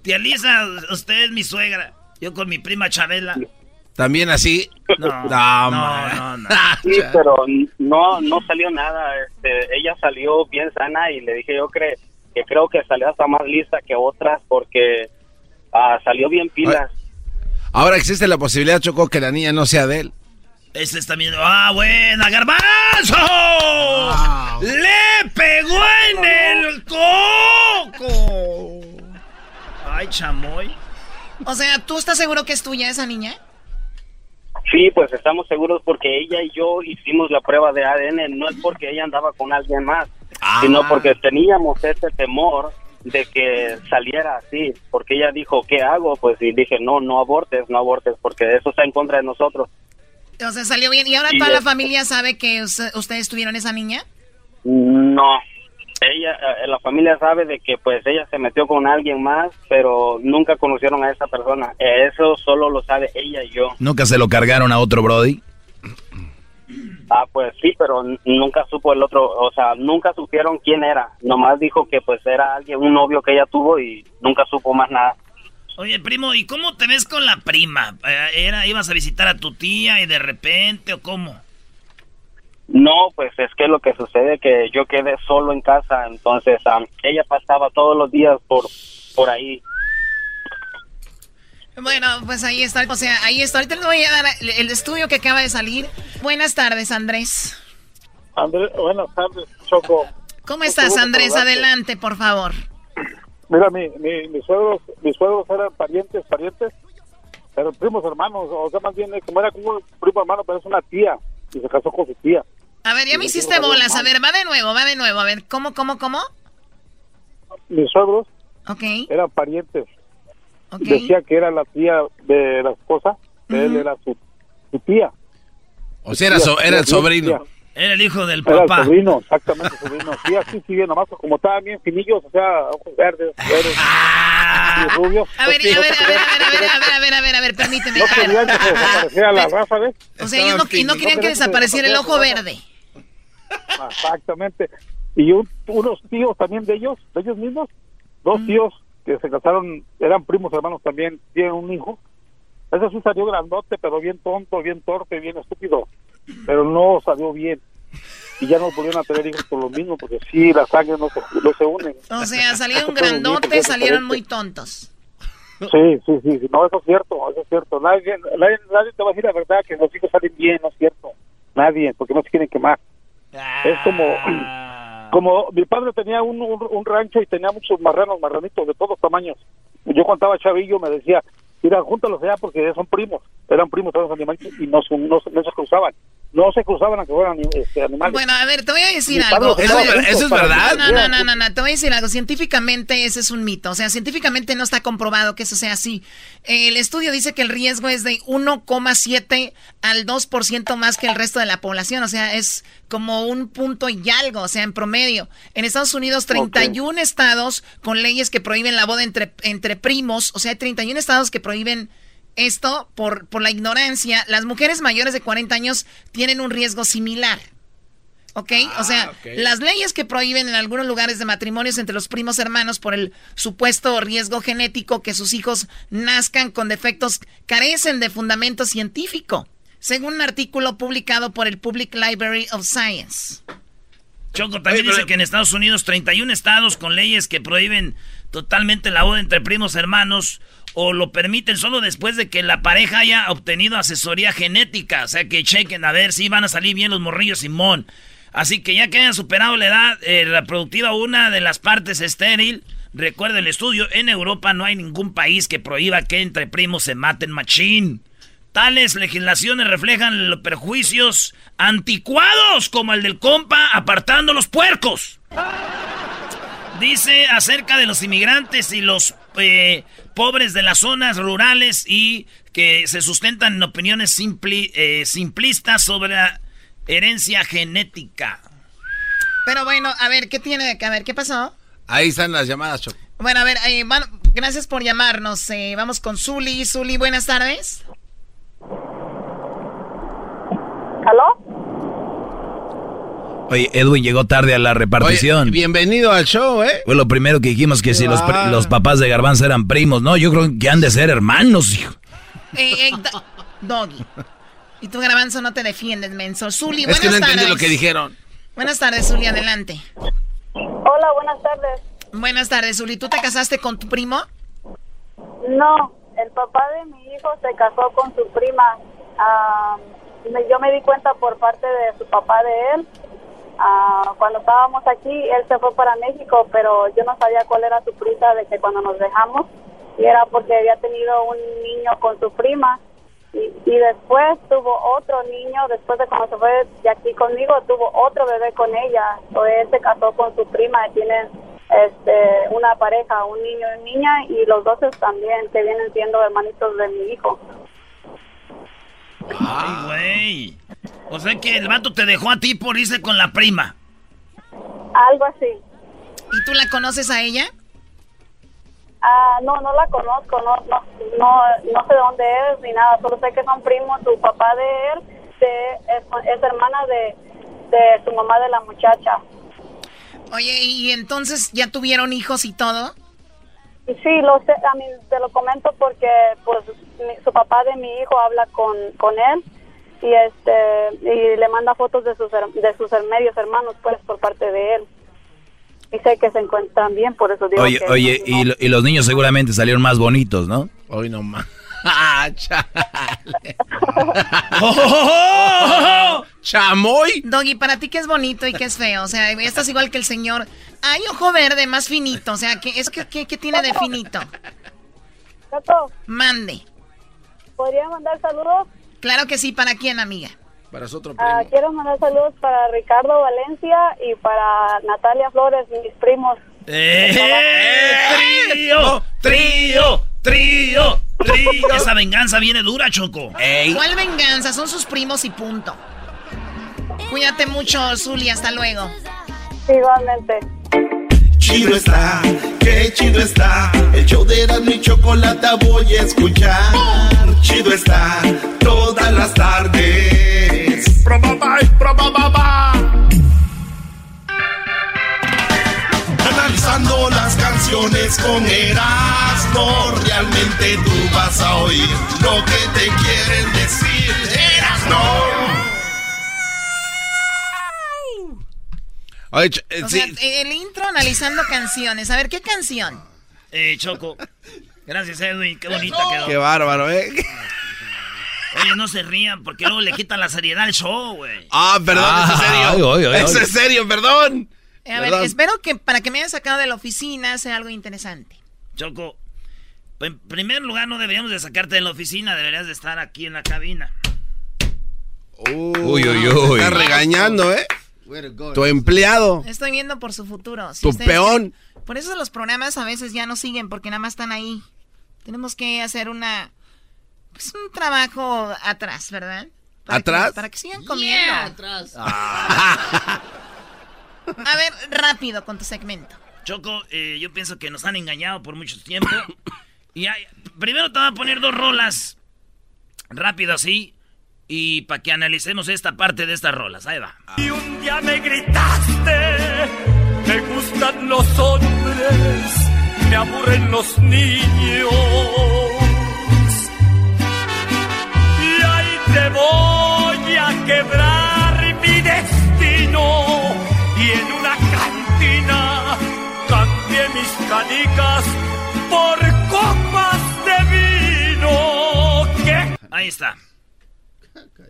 tía Lisa, usted es mi suegra. Yo con mi prima Chabela. También así. No, No, no, no. (laughs) Sí, pero no no salió nada. Este, ella salió bien sana y le dije yo cre- que creo que salió hasta más lista que otras porque ah, salió bien pilas. Ahora existe la posibilidad, Choco, que la niña no sea de él. Este está viendo. ¡Ah, buena, garbanzo! ¡Le pegó en el coco! Ay, chamoy. O sea, ¿tú estás seguro que es tuya esa niña? Sí, pues estamos seguros porque ella y yo hicimos la prueba de ADN. No es porque ella andaba con alguien más, sino porque teníamos ese temor de que saliera así. Porque ella dijo, ¿qué hago? Pues y dije, no, no abortes, no abortes, porque eso está en contra de nosotros. O sea, salió bien. ¿Y ahora Sí, toda la familia sabe que us- ustedes tuvieron esa niña? No. Ella, eh, la familia sabe de que pues ella se metió con alguien más, pero nunca conocieron a esa persona. Eso solo lo sabe ella y yo. ¿Nunca se lo cargaron a otro Brody? Ah, pues sí, pero nunca supo el otro, o sea, nunca supieron quién era. Nomás dijo que pues era alguien, un novio que ella tuvo y nunca supo más nada. Oye, primo, ¿y cómo te ves con la prima? Eh, ¿Era, ¿Ibas a visitar a tu tía y de repente o cómo? No, pues es que lo que sucede que yo quedé solo en casa, entonces ella pasaba todos los días por por ahí. Bueno, pues ahí está. O sea, ahí está. Ahorita les voy a dar el, estudio que acaba de salir. Buenas tardes, Andrés. Andrés, buenas tardes, Choco. ¿Cómo estás, Andrés? Adelante, por favor. Mira, mi, mi, mis suegros, mis suegros eran parientes, parientes, pero primos hermanos, o sea, más bien como era como un primo hermano, pero es una tía, y se casó con su tía. A ver, ya me hiciste bolas. A ver, va de nuevo, va de nuevo. A ver, ¿cómo, cómo, cómo? Mis suegros Ok. eran parientes. Decía que era la tía de la esposa, que él era su, su tía. O sea, era, so- era el sobrino. Era el hijo del papá. El sobrino, exactamente, sobrino. Sí, así sigue, nomás como estaban bien finillos, o sea, ojos verdes, verdes. Ah. A ver, a ver, a ver, a ver, a ver, a ver, a ver, a ver, permíteme. No querían que desapareciera la ¿ves? O sea, ellos no, no querían que desapareciera el ojo verde. Exactamente. Y un, unos tíos también de ellos, de ellos mismos, dos mm. tíos que se casaron, eran primos hermanos también, tienen un hijo. Ese es un salió grandote, pero bien tonto, bien torpe, bien estúpido. Pero no salió bien. Y ya no volvieron a tener hijos por lo mismo, porque sí, la sangre no se, no se unen. O sea, salieron (laughs) grandotes, salieron muy tontos. Sí, sí, sí, sí, no, eso es cierto, eso es cierto. Nadie, nadie, nadie te va a decir la verdad que los hijos salen bien, no es cierto. Nadie, porque no se quieren quemar. Es como, como mi padre tenía un, un, un rancho y tenía muchos marranos, marranitos de todos tamaños. Yo cuando estaba chavillo me decía, mira, júntalos allá porque son primos, eran primos todos los animales y no, no, no se cruzaban. No se cruzaban aunque fueran ani- este, animales. Bueno, a ver, te voy a decir algo. A ¿eso es verdad? que No, no, no, no, no, te voy a decir algo. Científicamente ese es un mito. O sea, científicamente no está comprobado que eso sea así. El estudio dice que el riesgo es de 1,7 al 2% más que el resto de la población. O sea, es como un punto y algo, o sea, en promedio. En Estados Unidos, 31 estados con leyes que prohíben la boda entre, entre primos. O sea, hay 31 estados que prohíben esto por, por la ignorancia. Las mujeres mayores de 40 años tienen un riesgo similar. ¿Ok? o sea, las leyes que prohíben en algunos lugares de matrimonios entre los primos hermanos por el supuesto riesgo genético que sus hijos nazcan con defectos carecen de fundamento científico, según un artículo publicado por el Public Library of Science. Choco también dice que en Estados Unidos 31 estados con leyes que prohíben totalmente la boda entre primos hermanos o lo permiten solo después de que la pareja haya obtenido asesoría genética. O sea, que chequen a ver si van a salir bien los morrillos Simón. Así que ya que hayan superado la edad eh, reproductiva una de las partes estéril, recuerda el estudio, en Europa no hay ningún país que prohíba que entre primos se maten machín. Tales legislaciones reflejan los perjuicios anticuados como el del compa apartando los puercos. Dice acerca de los inmigrantes y los eh, pobres de las zonas rurales y que se sustentan en opiniones simpli, eh, simplistas sobre la herencia genética. Pero bueno, a ver, ¿qué tiene? A ver, ¿qué pasó? Ahí están las llamadas, Choco. Bueno, a ver, eh, bueno, gracias por llamarnos. Eh, vamos con Zuli. Zuli, buenas tardes. ¿Aló? Oye, Edwin llegó tarde a la repartición. Oye, bienvenido al show, ¿eh? Fue lo primero que dijimos que si los, papás de Garbanzo eran primos. No, yo creo que han de ser hermanos, hijo. Eh, eh, Do- Doggy. Y tú, Garbanzo, no te defiendes, menso. Zuli, Es buenas que no tardes. entiendo lo que dijeron. Buenas tardes, Zuli, adelante. Hola, buenas tardes. Buenas tardes, Zuli. ¿Tú te casaste con tu primo? No, el papá de mi hijo se casó con su prima. Ah, me- yo me di cuenta por parte de su papá de él. Ah, cuando estábamos aquí, él se fue para México, pero yo no sabía cuál era su prisa de que cuando nos dejamos, y era porque había tenido un niño con su prima. Y, y después tuvo otro niño, después de cuando se fue de aquí conmigo, tuvo otro bebé con ella. O él se casó con su prima y tienen este, una pareja, un niño y una niña, y los dos también, que vienen siendo hermanitos de mi hijo. Ay, güey. O sea que el vato te dejó a ti por irse con la prima. Algo así. ¿Y tú la conoces a ella? Ah, no, no la conozco, no, no, no, no sé dónde es ni nada, solo sé que son primos, su papá de él de- es, es hermana de, de su mamá de la muchacha. Oye, ¿y entonces ya tuvieron hijos y todo? Y sí, lo sé, a mí te lo comento porque pues mi- su papá de mi hijo habla con, con él y este y le manda fotos de sus de sus medios hermanos pues por parte de él. Y sé que se encuentran bien, por eso digo Oye, que oye, y, lo- y los niños seguramente salieron más bonitos, ¿no? Hoy no más. (laughs) Ah, chale. (laughs) ¡Chamoy! Doggy, ¿para ti qué es bonito y qué es feo? O sea, estás igual que el señor. Ay, ojo verde, más finito. O sea, ¿qué, es que, ¿qué, qué tiene de finito? Tato, Mande. ¿podría mandar saludos? Claro que sí, ¿para quién, amiga? Para su otro Ah, quiero mandar saludos para Ricardo Valencia y para Natalia Flores, mis primos. ¡Eh! ¡Trío! ¡Trío! ¡Trío! ¡Trío! (laughs) Esa venganza viene dura, Choco. ¿Cuál venganza? Son sus primos y punto. Cuídate mucho, Zuli. Hasta luego. Igualmente. Chido está, qué chido está. El show de Erasmo y Chocolata voy a escuchar. Chido está, todas las tardes. Analizando las canciones con Erasmo, realmente tú vas a oír lo que te quieren decir. Erasmo. Oye, eh, O sí, sea, el intro analizando canciones. A ver, ¿qué canción? Eh, Choco. Gracias, Edwin. Qué bonita quedó. qué bárbaro, ¿eh? Oye, no se rían porque luego le quitan la seriedad al show, güey. Ah, perdón, eso es serio. Ay, ay, ay, Eso ay. es serio, perdón. Eh, a ver, espero que para que me hayan sacado de la oficina sea algo interesante. Choco, en primer lugar no deberíamos de sacarte de la oficina, deberías de estar aquí en la cabina. Uy, uy, uy. Está regañando, ¿eh? Tu empleado. Estoy viendo por su futuro. Si Tu peón. quieren- Por eso los programas a veces ya no siguen porque nada más están ahí. Tenemos que hacer una pues un trabajo atrás, ¿verdad? Para que- ¿Atrás? para que sigan comiendo. atrás. (laughs) A ver, rápido con tu segmento. Choco, eh, yo pienso que nos han engañado por mucho tiempo. y hay- primero te voy a poner dos rolas rápido así y para que analicemos esta parte de estas rolas. Ahí va. Y un día me gritaste, me gustan los hombres, me aburren los niños. Y ahí te voy a quebrar mi destino. Y en una cantina cambié mis canicas por copas de vino. ¿Qué? Ahí está.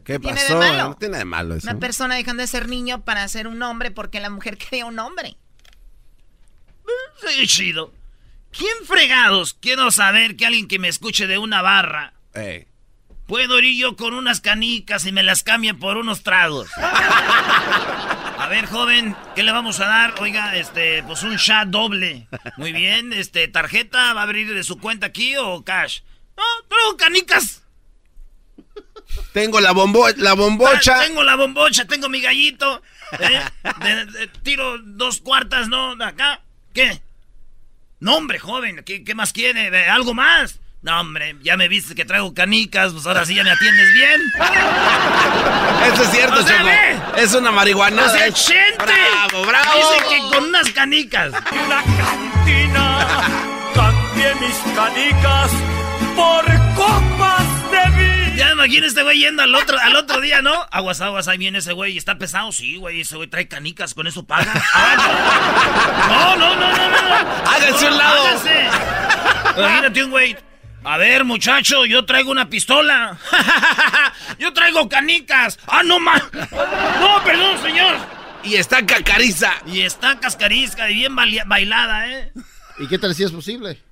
¿Qué ¿Tiene de pasó? malo? No tiene nada de malo eso. Una persona dejando de ser niño para ser un hombre porque la mujer (laughs) quería un hombre. Sí, chido. ¿Quién fregados? Quiero saber que alguien que me escuche de una barra. Ey. Puedo ir yo con unas canicas y me las cambien por unos tragos. (laughs) A ver, joven, ¿qué le vamos a dar? Oiga, este, pues un shot doble. Muy bien, este, tarjeta, ¿va a abrir de su cuenta aquí o cash? No, traigo canicas. Tengo la, bombo la bombocha. Ah, tengo la bombocha, tengo mi gallito. ¿eh? De- de- tiro dos cuartas, ¿no? De acá. ¿Qué? No, hombre, joven, ¿qué, qué más quiere? ¿De ¿Algo más? No, hombre, ya me viste que traigo canicas, pues ahora sí ya me atiendes bien. Eso es cierto, O sea, Choco. ve. Es una marihuana. O sea, gente. Bravo, bravo. Dice que con unas canicas. Una cantina, cambié mis canicas por copas imagino este güey yendo al otro, al otro día, ¿no? Aguas, aguas, ahí viene ese güey y está pesado. Sí, güey, ese güey trae canicas, con eso paga. Ah, no, no, no, no, no. no. Háganse un lado. Háganse. Imagínate un güey. A ver, muchacho, yo traigo una pistola. (laughs) yo traigo canicas. Ah, no, ma. No, perdón, señor. Y está cacariza. Y está cascarizca y bien baila- bailada, ¿eh? ¿Y qué tal si es posible?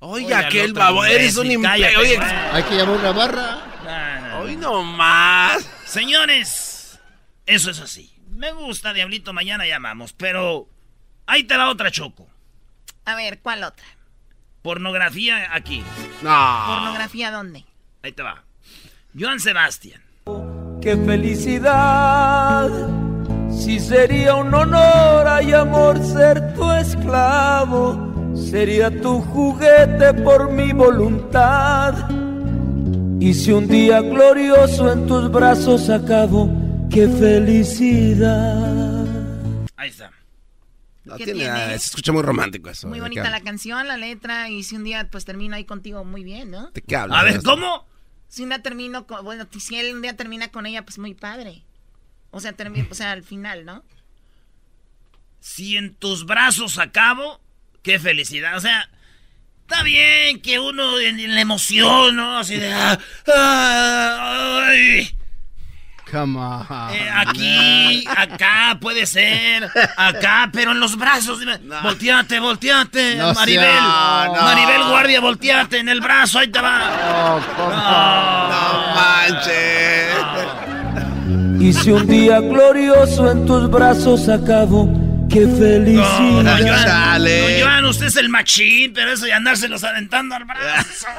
Oye, aquel babo, eres un imperio. Oye. Hay que llamar una barra. hoy no más. Señores, eso es así. Me gusta, Diablito, mañana llamamos, pero ahí te va otra choco. A ver, ¿cuál otra? Pornografía aquí. No. ¿Pornografía dónde? Ahí te va. Joan Sebastián. ¡Qué felicidad! Si sería un honor, ay amor, ser tu esclavo, sería tu juguete por mi voluntad. Y si un día glorioso en tus brazos acabo, qué felicidad. Ahí está. No, ¿Qué tiene, tiene? se escucha muy romántico eso. Muy ¿De bonita la canción, la letra, y si un día pues termino ahí contigo, muy bien, ¿no? ¿De qué hablas? A ver, ¿cómo? Si un día termino con, bueno, si él un día termina con ella, pues muy padre. O sea, termina, o sea, al final, ¿no? Si en tus brazos acabo, qué felicidad. O sea, está bien que uno en, en la emoción, ¿no? Así de. ah, ah, ay. Come on. Eh, aquí, acá puede ser, acá, pero en los brazos. dime, Volteate, volteate, No Maribel. sea- no. Maribel Guardia, volteate en el brazo, ahí te va. No manches. Y si un día glorioso en tus brazos acabo, qué No, felicidad. no, Joan, Chale. no, Joan, usted es el machín, pero eso de andárselos aventando al brazo. (laughs)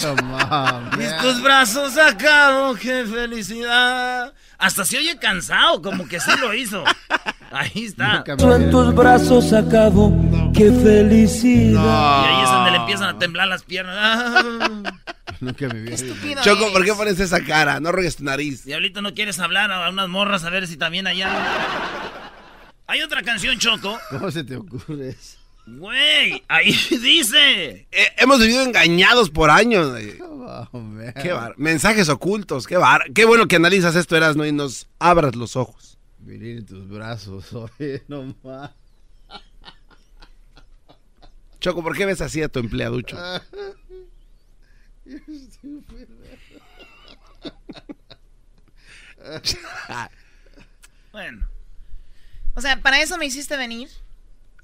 Come on, Mis tus brazos acabo, qué felicidad. Hasta se oye cansado, como que sí lo hizo. Ahí está. Me en tus brazos acabo, qué felicidad. Y ahí es donde le empiezan a temblar las piernas. Ah. (laughs) (laughs) Nunca me vi. Estúpido Choco. ¿por qué pones esa cara? No ruegues tu nariz. Diablito, ¿no quieres hablar a unas morras a ver si también allá? Hay otra canción, Choco. ¿Cómo se te ocurre eso? Güey, ahí (laughs) dice. Eh, hemos vivido engañados por años. (laughs) Qué bar- Mensajes ocultos, qué bar. Qué bueno que analizas esto, Erasmo, y nos abras los ojos. Venir en tus brazos, oye, no más. Choco, ¿por qué ves así a tu empleaducho? (laughs) Bueno. O sea, ¿para eso me hiciste venir?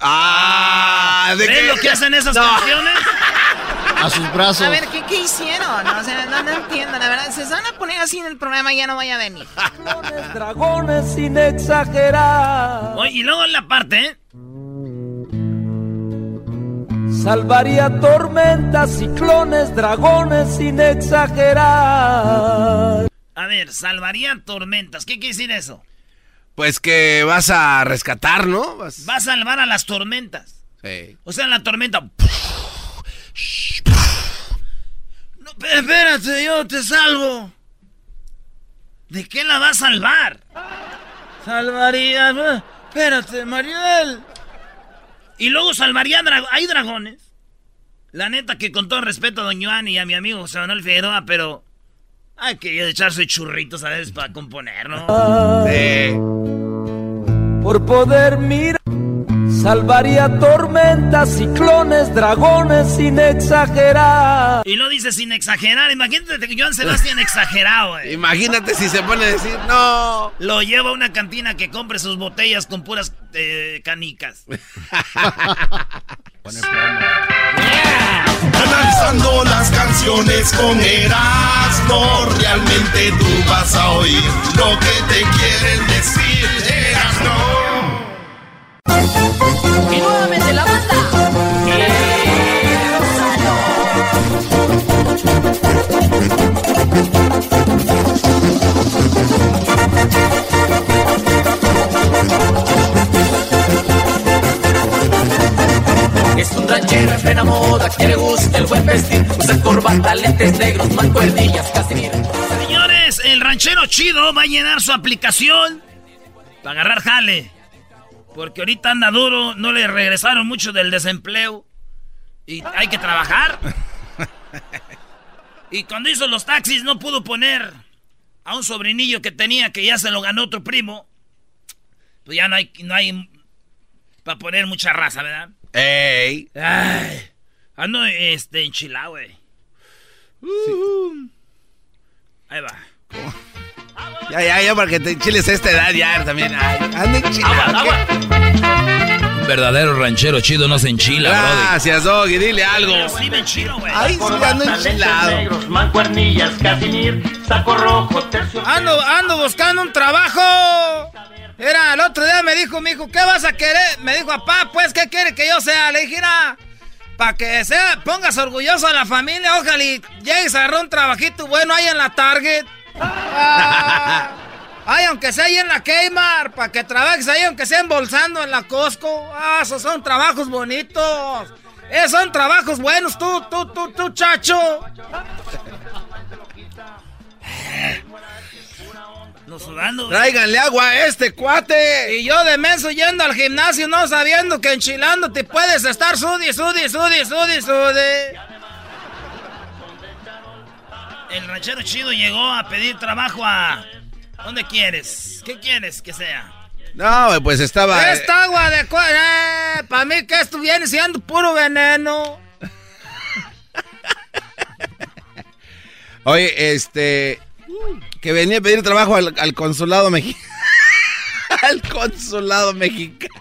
Ah, ¿de ¿Ven qué? lo que hacen esas No. canciones? A sus brazos. A ver, ¿qué, qué hicieron? O sea, no, no entiendo, la verdad. Se van a poner así en el programa y ya no voy a venir. Dragones sin exagerar. Oye, y luego en la parte, ¿eh? Salvaría tormentas, ciclones, dragones sin exagerar. A ver, salvaría tormentas. ¿Qué quiere decir eso? Pues que vas a rescatar, ¿no? Vas- Va a salvar a las tormentas. Sí. O sea, la tormenta. No, pero espérate, yo te salvo. ¿De qué la va a salvar? Salvaría. Espérate, Mariel. Y luego salvaría. dra- Hay dragones. La neta que con todo respeto a Don Juan y a mi amigo José Manuel Figueroa, pero. Hay que echarse churritos a veces para componer, ¿no? Por poder mirar, salvaría tormentas, ciclones, dragones sin exagerar. Y lo dice sin exagerar. Imagínate que Joan Sebastián exagerado, eh. Imagínate si se pone a decir, no. Lo lleva a una cantina que compre sus botellas con puras eh, canicas. (laughs) Analizando las canciones con Erasmo, realmente tú vas a oír lo que te quieren decir, Erasmo. Y nuevamente la banda. Es un ranchero en plena moda que le gusta el buen vestir, usa corbata, lentes negros, mancuernillas, casimir. Señores, el ranchero chido va a llenar su aplicación para agarrar jale. Porque ahorita anda duro, no le regresaron mucho del desempleo. Y hay que trabajar. (laughs) Y cuando hizo los taxis no pudo poner a un sobrinillo que tenía que ya se lo ganó otro primo. Pues ya no hay, no hay para poner mucha raza, ¿verdad? ¡Ey! Ay, ando este, enchilado, güey. Uh. Ya, ya, ya, porque te enchiles a esta edad ya también. Ay, anda enchilado. Un verdadero ranchero chido no se enchila. Gracias, Doggy, dile algo. Sí me enchilo, güey. Ay, sí, ando enchilado. mancuernillas, casimir, saco rojo, tercio. Ando, ando buscando un trabajo. Era, el otro día me dijo mi hijo, ¿qué vas a querer? Me dijo, papá, pues, ¿qué quiere que yo sea? Le dije, para que sea, pongas orgulloso a la familia, ojalá y llegues a agarrar un trabajito bueno ahí en la Target. Ah, ay, aunque sea ahí en la Kmart, para que trabajes ahí, aunque sea embolsando en la Costco. Ah, esos son trabajos bonitos. Esos son trabajos buenos, tú, tú, tú, tú, chacho. No sudando. Tráiganle agua a este cuate. Y yo de menso yendo al gimnasio no sabiendo que enchilando te puedes estar sudi, sudi, sudi, sudi, sudi. El ranchero chido llegó a pedir trabajo a... ¿Dónde quieres? ¿Qué quieres que sea? No, pues estaba. eh, Esta agua de... Eh, para mí que esto viene siendo puro veneno. (laughs) Oye, este. Que venía a pedir trabajo al, al consulado mexicano. (laughs) al consulado mexicano.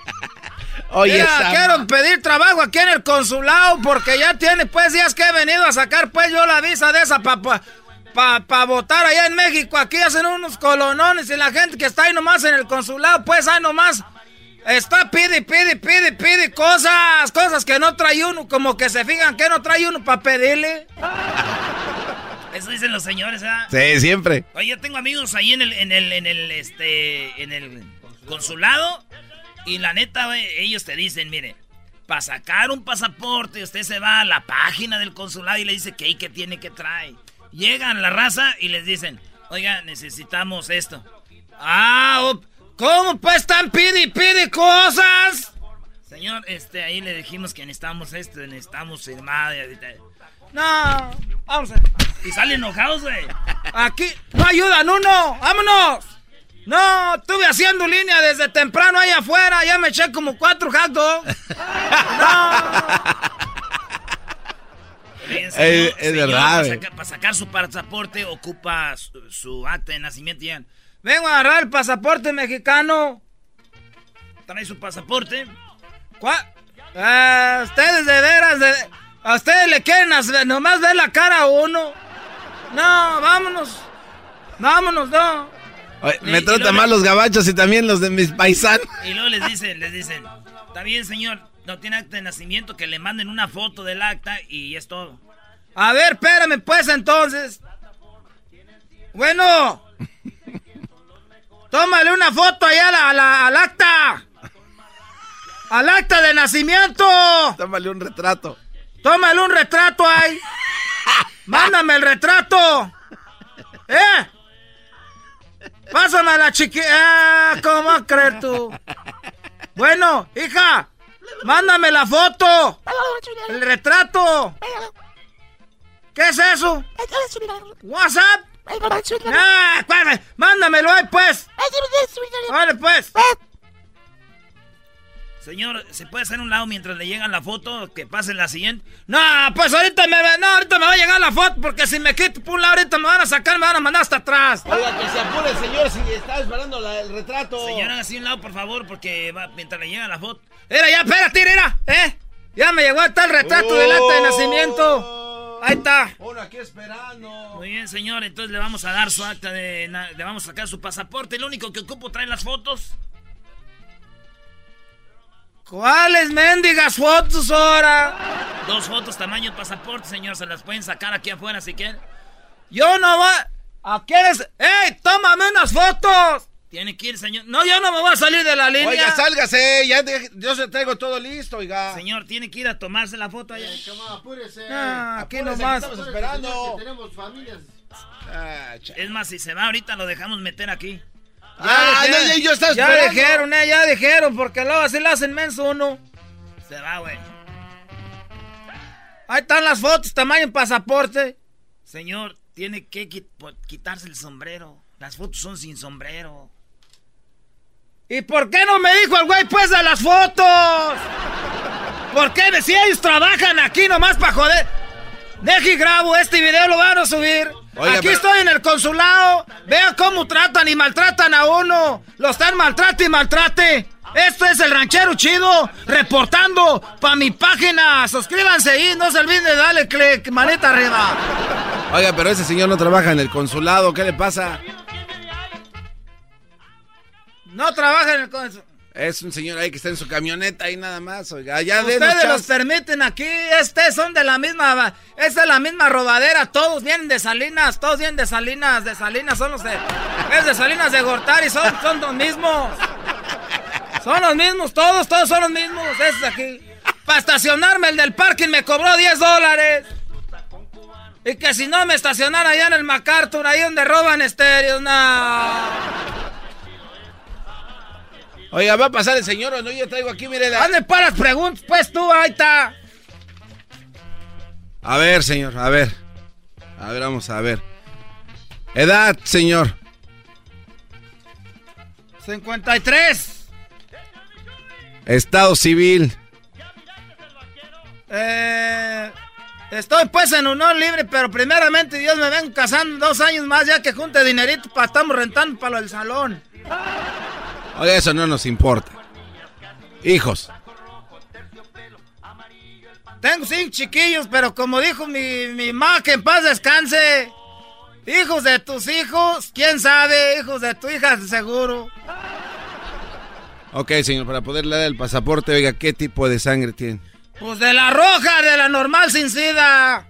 (laughs) Oye, Mira, quiero pedir trabajo aquí en el consulado porque ya tiene pues días que he venido a sacar pues yo la visa de esa para pa, votar allá en México. Aquí hacen unos colonones y la gente que está ahí nomás en el consulado pues ahí nomás está pide, pide, pide, pide cosas, cosas que no trae uno, como que se fijan que no trae uno para pedirle. (laughs) Eso dicen los señores, ¿verdad? Sí, siempre. Oye, yo tengo amigos ahí en el, en el, en el, este, en el consulado. Y la neta, ellos te dicen, mire, para sacar un pasaporte, usted se va a la página del consulado y le dice que hay que tiene que traer. Llegan la raza y les dicen, oiga, necesitamos esto. Ah, ¿cómo pues están pide y pide cosas? Señor, este, ahí le dijimos que necesitamos esto, necesitamos firmada. y- No, vamos a... Y salen enojados, güey. Aquí no ayudan uno, vámonos. No, estuve haciendo línea desde temprano ahí afuera, ya me eché como cuatro hot dogs. Bien, Es- es verdad, Para sacar, para sacar su pasaporte ocupa su, su acta de nacimiento ya. Vengo a agarrar el pasaporte mexicano. Trae su pasaporte. ¿Cuál? Ah, ustedes de veras, de- a ustedes le quieren hacer- nomás ver la cara a uno. No, vámonos. Vámonos, no. Oye, Y- me y tratan mal los gabachos y también los de mis paisanos. Y luego les dicen, les dicen, está bien señor, no tiene acta de nacimiento, que le manden una foto del acta y es todo. A ver, espérame pues entonces. Bueno. (laughs) Tómale una foto allá a la- a la- al acta. Al acta de nacimiento. Tómale un retrato. Tómale un retrato ahí. Mándame el retrato. ¿Eh? Pásame a la chiqui... Ah, ¿Cómo vas a creer tú? Bueno, hija, mándame la foto. El retrato. ¿Qué es eso? ¿WhatsApp? Ah, mándamelo ahí, pues. Vale, pues. Señor, ¿se puede hacer un lado mientras le llegan la foto? Que pase la siguiente. No, pues ahorita me, no, ahorita me va a llegar la foto porque si me quito por un lado ahorita me van a sacar, me van a mandar hasta atrás. Oiga, que se apure, señor, si está esperando la- el retrato. Señora, así un lado, por favor, porque va, mientras le llega la foto. Mira, ya, espérate, mira, ¿eh? Ya me llegó hasta el retrato del acta de nacimiento. Ahí está. Uno aquí esperando. Muy bien, señor, entonces le vamos a dar su acta de... Le vamos a sacar su pasaporte. Lo único que ocupo trae las fotos. ¿Cuáles mendigas fotos ahora? Dos fotos tamaño pasaporte, señor. Se las pueden sacar aquí afuera si quieren. Yo no voy. ¿A quieres? ¡Ey! ¡Tómame unas fotos! Tiene que ir, señor. No, yo no me voy a salir de la línea. Oiga, sálgase, ya de- yo se traigo todo listo, oiga. Señor, tiene que ir a tomarse la foto allá. apúrese. Ah, aquí Apúrese, nomás. aquí estamos esperando. Que tenemos familias. Ah, Es más, si se va ahorita lo dejamos meter aquí. Ah, no, ya- yo estaba Ya dijeron, eh, ya dijeron, porque luego así le hacen menso uno. Se va, güey. Ahí están las fotos, tamaño en pasaporte. Señor, tiene que po- quitarse el sombrero. Las fotos son sin sombrero. ¿Y por qué no me dijo el güey pues de las fotos? ¿Por qué? Si ellos trabajan aquí nomás para joder. Deje y grabo este video, lo van a subir. Oiga, aquí pero- estoy en el consulado. Vea cómo tratan y maltratan a uno. Lo están maltrate y maltrate. Esto es el ranchero chido reportando para mi página. Suscríbanse ahí, no se olviden de darle click, manita arriba. Oiga, pero ese señor no trabaja en el consulado, ¿qué le pasa? No trabajan en el consulado. Es un señor ahí que está en su camioneta ahí nada más, oiga. Ustedes los permiten aquí, este son de la misma, esta es la misma robadera, todos vienen de Salinas, todos vienen de Salinas, de Salinas, son los de, es de Salinas de Gortari, son, son los mismos. Son los mismos, todos, todos son los mismos, esos aquí. Para estacionarme el del parking me cobró 10 dólares. Y que si no me estacionara allá en el MacArthur, ahí donde roban estéreos, no. Oiga, ¿va a pasar el señor o no? Yo traigo aquí, mire. la- ¿Dónde paras preguntas? Pues tú, ahí está. A ver, señor, a ver. A ver, vamos a ver. Edad, señor. 53. Estado civil. Eh, estoy pues en unión libre, pero primeramente Dios me vengo casando dos años más ya que junte dinerito para estamos rentando para lo del salón. Oiga, eso no nos importa. Hijos. Tengo cinco chiquillos, pero como dijo mi, mi mamá, que en paz descanse. Hijos de tus hijos, quién sabe, hijos de tu hija, seguro. Ok, señor, para poderle dar el pasaporte, oiga, ¿qué tipo de sangre tiene? Pues de la roja, de la normal sin sida.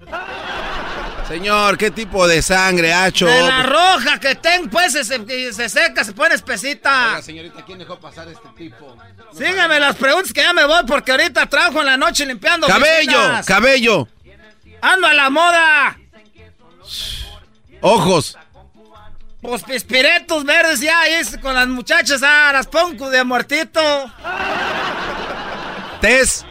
Señor, ¿qué tipo de sangre ha hecho? De la roja que tengo, pues se, se- se seca, se pone espesita. Oiga, señorita, ¿quién dejó pasar este tipo? Síganme las preguntas que ya me voy porque ahorita trabajo en la noche limpiando Cabello, oficinas. cabello, Ando a la moda. ojos, Pues pispiretos verdes ya ahí con las muchachas, ah, las pongo de muertito. tez.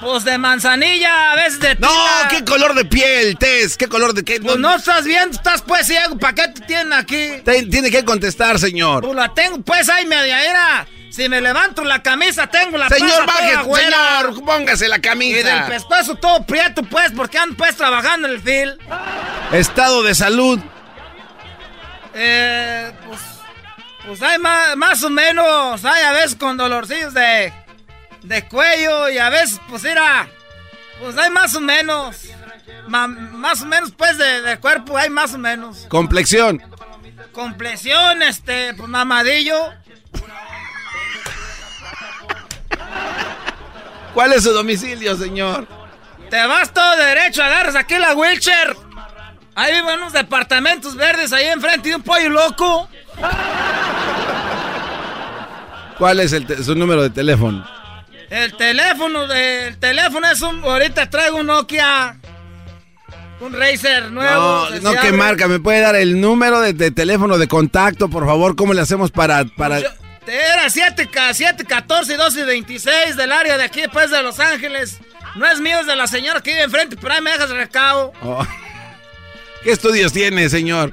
Pues de manzanilla, a veces de No, tila. ¿qué color de piel, tez? ¿Qué color de qué? Pues no estás viendo, estás pues ciego, ¿para qué te tienen aquí? Te- Tiene que contestar, señor. Pues la tengo pues ahí media era. Si me levanto la camisa tengo la Señor, baje, señor, póngase la Y del camisa. pescuezo todo prieto pues, porque ando pues trabajando en el fil. Estado de salud. Eh, pues, pues hay más, más o menos, hay a veces con dolorcillos de, de cuello y a veces, pues mira, pues hay más o menos, ma- más o menos pues de, de cuerpo, hay más o menos. Complexión. Complexión, este, pues mamadillo. ¿Cuál es su domicilio, señor? Te vas todo derecho, agarras aquí la wheelchair. Ahí viven unos departamentos verdes ahí enfrente de un pollo loco. ¿Cuál es el su número de teléfono? El teléfono el teléfono es un, ahorita traigo un Nokia. Un Razer nuevo. No, que no, se ¿qué abre. marca? ¿Me puede dar el número de, de teléfono de contacto, por favor? ¿Cómo le hacemos para...? para... Era 7, 7, 14, 12 y 26 del área de aquí, pues de Los Ángeles. No es mío, es de la señora que vive enfrente, pero ahí me dejas recado. Oh. ¿Qué estudios tiene, señor?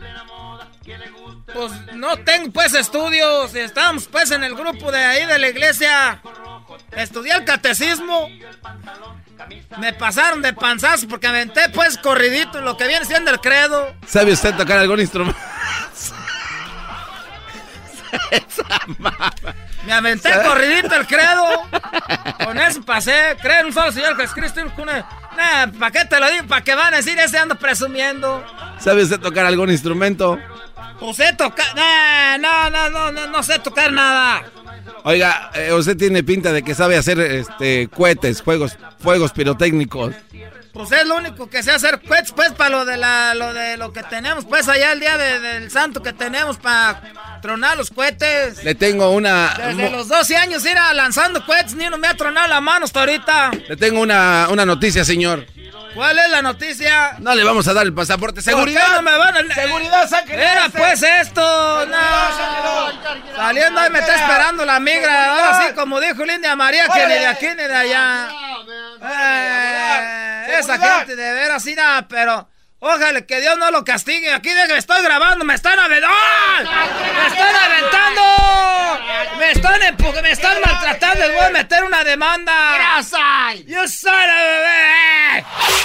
Pues no tengo pues estudios. Estábamos pues en el grupo de ahí de la iglesia. Estudié el catecismo. Me pasaron de panzazo porque aventé pues corridito lo que viene siendo el credo. ¿Sabe usted tocar algún instrumento? (laughs) Me aventé corridito el credo. (laughs) Con eso pasé. Creo en un solo Señor Jesucristo. Nah, ¿para qué te lo digo? ¿Para qué van a decir ese ando presumiendo? ¿Sabe usted tocar algún instrumento? Pues sé tocar. No, no, no, no, no sé tocar nada. Oiga, eh, usted tiene pinta de que sabe hacer este cohetes, juegos, fuegos pirotécnicos. Pues es lo único que sé hacer, pues, pues, para lo de la, lo de lo que tenemos, pues, allá el día de- del santo que tenemos para tronar los cohetes. Le tengo una, Desde los 12 años ir a lanzando cohetes, ni uno me ha tronado la mano hasta ahorita. le tengo una, una noticia, señor. ¿Cuál es la noticia? No le vamos a dar el pasaporte. ¿Por qué Seguridad. no me van a... Seguridad, sáquenle Era este. pues esto, no. Saliendo ahí me está esperando la migra, ahora sí, como dijo Lindia María, que ni de aquí ni de allá. Eh, esa gente de veras, sí, nada, pero... Ojalá que Dios no lo castigue. Aquí de que estoy grabando, me están aventando. ¡Me están aventando! Me están empu- me están maltratando. Les voy a meter una demanda. ¡Yo soy bebé!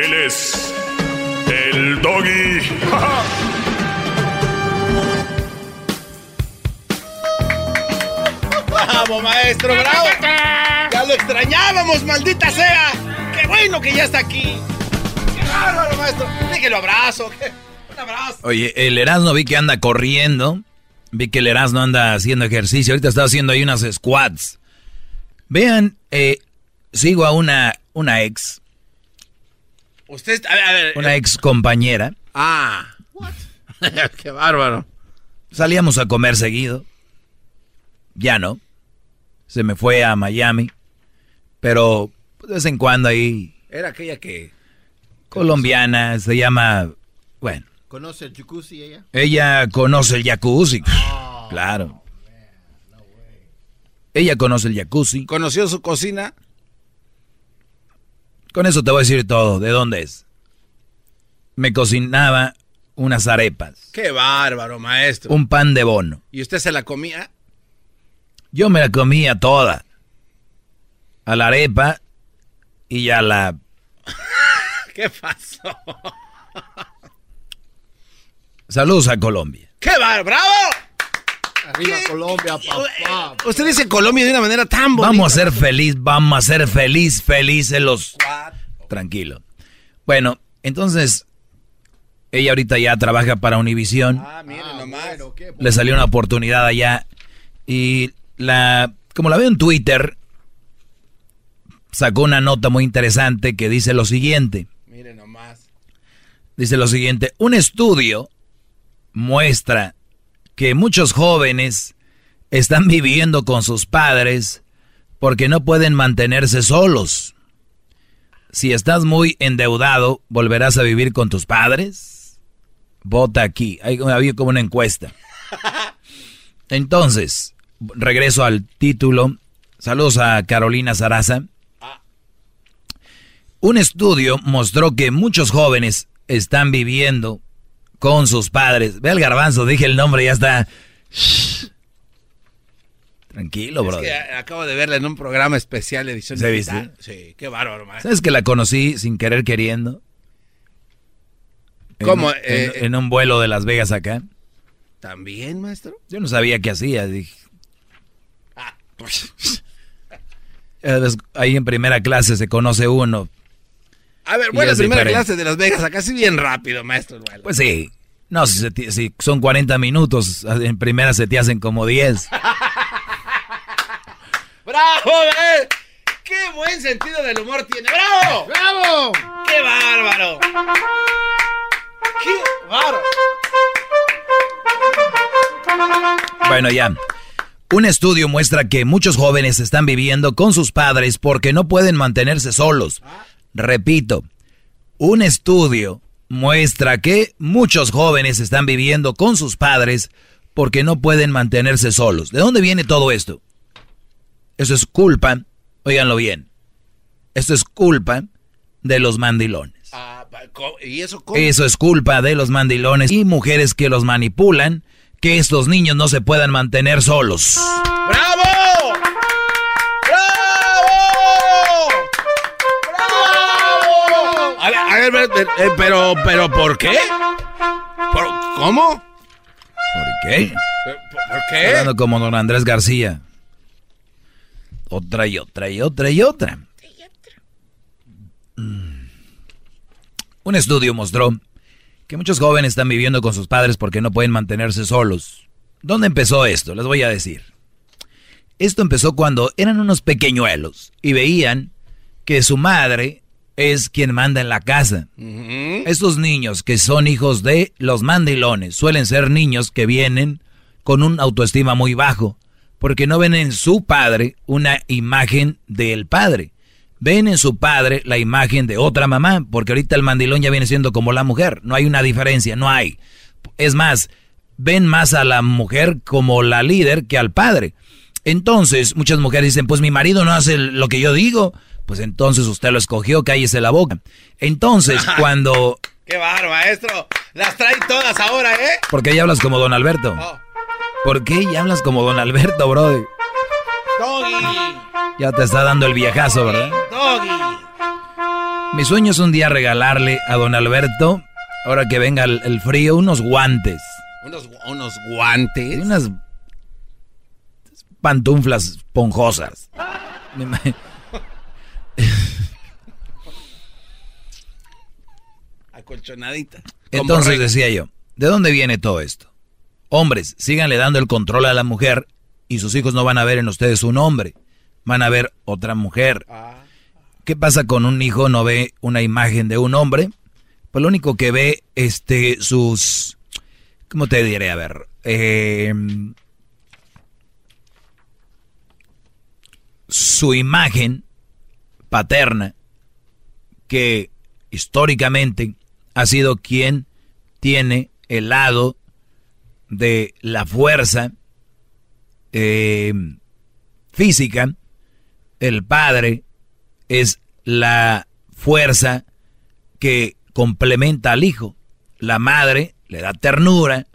Él es. El doggy. ¡Bravo, maestro! ¡Bravo! ¡Ya lo extrañábamos, maldita sea! ¡Qué bueno que ya está aquí! ¡Qué bárbaro, maestro! ¡Déjelo abrazo! ¡Un abrazo! Oye, el Erasmo vi que anda corriendo. Vi que el Erasmo anda haciendo ejercicio. Ahorita está haciendo ahí unas squats. Vean, eh, sigo a una, una ex, Usted, a ver, a ver. una ex compañera. Ah. (laughs) ¡Qué bárbaro! Salíamos a comer seguido. Ya no. Se me fue a Miami. Pero de vez en cuando ahí, Era aquella que... colombiana, se llama... Bueno, ¿Conoce el jacuzzi ella? ella conoce el jacuzzi. Claro. Ella conoce el jacuzzi. ¿Conoció su cocina? Con eso te voy a decir todo. ¿De dónde es? Me cocinaba unas arepas, ¡Qué bárbaro, maestro! un pan de bono. ¿Y usted se la comía? Yo me la comía toda. A la arepa y a la... (laughs) ¿Qué pasó? Saludos a Colombia. ¡Qué bárbaro! Arriba Colombia, papá. Usted dice Colombia de una manera tan bonita. Vamos a ser feliz, vamos a ser feliz, felices los... Tranquilo. Bueno, entonces, ella ahorita ya trabaja para Univision. Ah, miren nomás. Le salió una oportunidad allá. Y la, como la veo en Twitter, sacó una nota muy interesante que dice lo siguiente. Miren nomás. Dice lo siguiente, un estudio muestra que muchos jóvenes están viviendo con sus padres porque no pueden mantenerse solos. Si estás muy endeudado, ¿volverás a vivir con tus padres? Vota aquí. Hay, había como una encuesta. (laughs) Entonces, regreso al título. Saludos a Carolina Saraza. Un estudio mostró que muchos jóvenes están viviendo con sus padres. Ve al garbanzo, dije el nombre, ya está. Shh. Tranquilo, bro. acabo de verla en un programa especial de edición ¿Se viste? Sí, qué bárbaro, maestro. ¿Sabes que la conocí sin querer queriendo? En ¿Cómo? Eh, en, en un vuelo de Las Vegas acá. ¿También, maestro? Yo no sabía qué hacía. Dije. Ah, (laughs) Eh, des- Ahí en primera clase se conoce uno. A ver, Y buena es primera diferente. clase de Las Vegas, acá sí bien rápido, maestro. Pues sí. No, si, se ti- si son 40 minutos, en primera se te hacen como 10. (laughs) ¡Bravo, eh! ¡Qué buen sentido del humor tiene! ¡Bravo! ¡Bravo! ¡Qué bárbaro! ¡Qué bárbaro! Bueno, ya. Un estudio muestra que muchos jóvenes están viviendo con sus padres porque no pueden mantenerse solos. Repito, un estudio muestra que muchos jóvenes están viviendo con sus padres porque no pueden mantenerse solos. ¿De dónde viene todo esto? Eso es culpa, óiganlo bien, esto es culpa de los mandilones. Ah, ¿Y eso cómo? Eso es culpa de los mandilones y mujeres que los manipulan, que estos niños no se puedan mantener solos. ¡Bravo! Pero, pero, ¿por qué? ¿Por- ¿Cómo? ¿Por qué? ¿Por, por qué? Hablando como don Andrés García. Otra y otra y otra y otra. Mm. Un estudio mostró que muchos jóvenes están viviendo con sus padres porque no pueden mantenerse solos. ¿Dónde empezó esto? Les voy a decir. Esto empezó cuando eran unos pequeñuelos y veían que su madre es quien manda en la casa. Estos niños que son hijos de los mandilones suelen ser niños que vienen con un autoestima muy bajo, porque no ven en su padre una imagen del padre. Ven en su padre la imagen de otra mamá, porque ahorita el mandilón ya viene siendo como la mujer. No hay una diferencia, no hay. Es más, ven más a la mujer como la líder que al padre. Entonces, muchas mujeres dicen, pues mi marido no hace lo que yo digo. Pues entonces usted lo escogió, cállese la boca. Entonces, (laughs) cuando... ¡Qué barro, maestro! Las trae todas ahora, ¿eh? ¿Por qué ya hablas como don Alberto? ¿Por qué ya hablas como don Alberto, brody? Doggy, Ya te está dando el viejazo, ¿verdad? doggy. Mi sueño es un día regalarle a don Alberto, ahora que venga el, el frío, unos guantes. Unos, unos guantes. Y unas pantuflas esponjosas. (laughs) Acolchonadita. Entonces decía yo, ¿de dónde viene todo esto? Hombres, síganle dando el control a la mujer y sus hijos no van a ver en ustedes un hombre, van a ver otra mujer. ¿Qué pasa con un hijo no ve una imagen de un hombre? Pues lo único que ve, este, sus, ¿cómo te diré? A ver, eh, su imagen paterna, que históricamente ha sido quien tiene el lado de la fuerza eh, física, el padre es la fuerza que complementa al hijo. La madre le da ternura,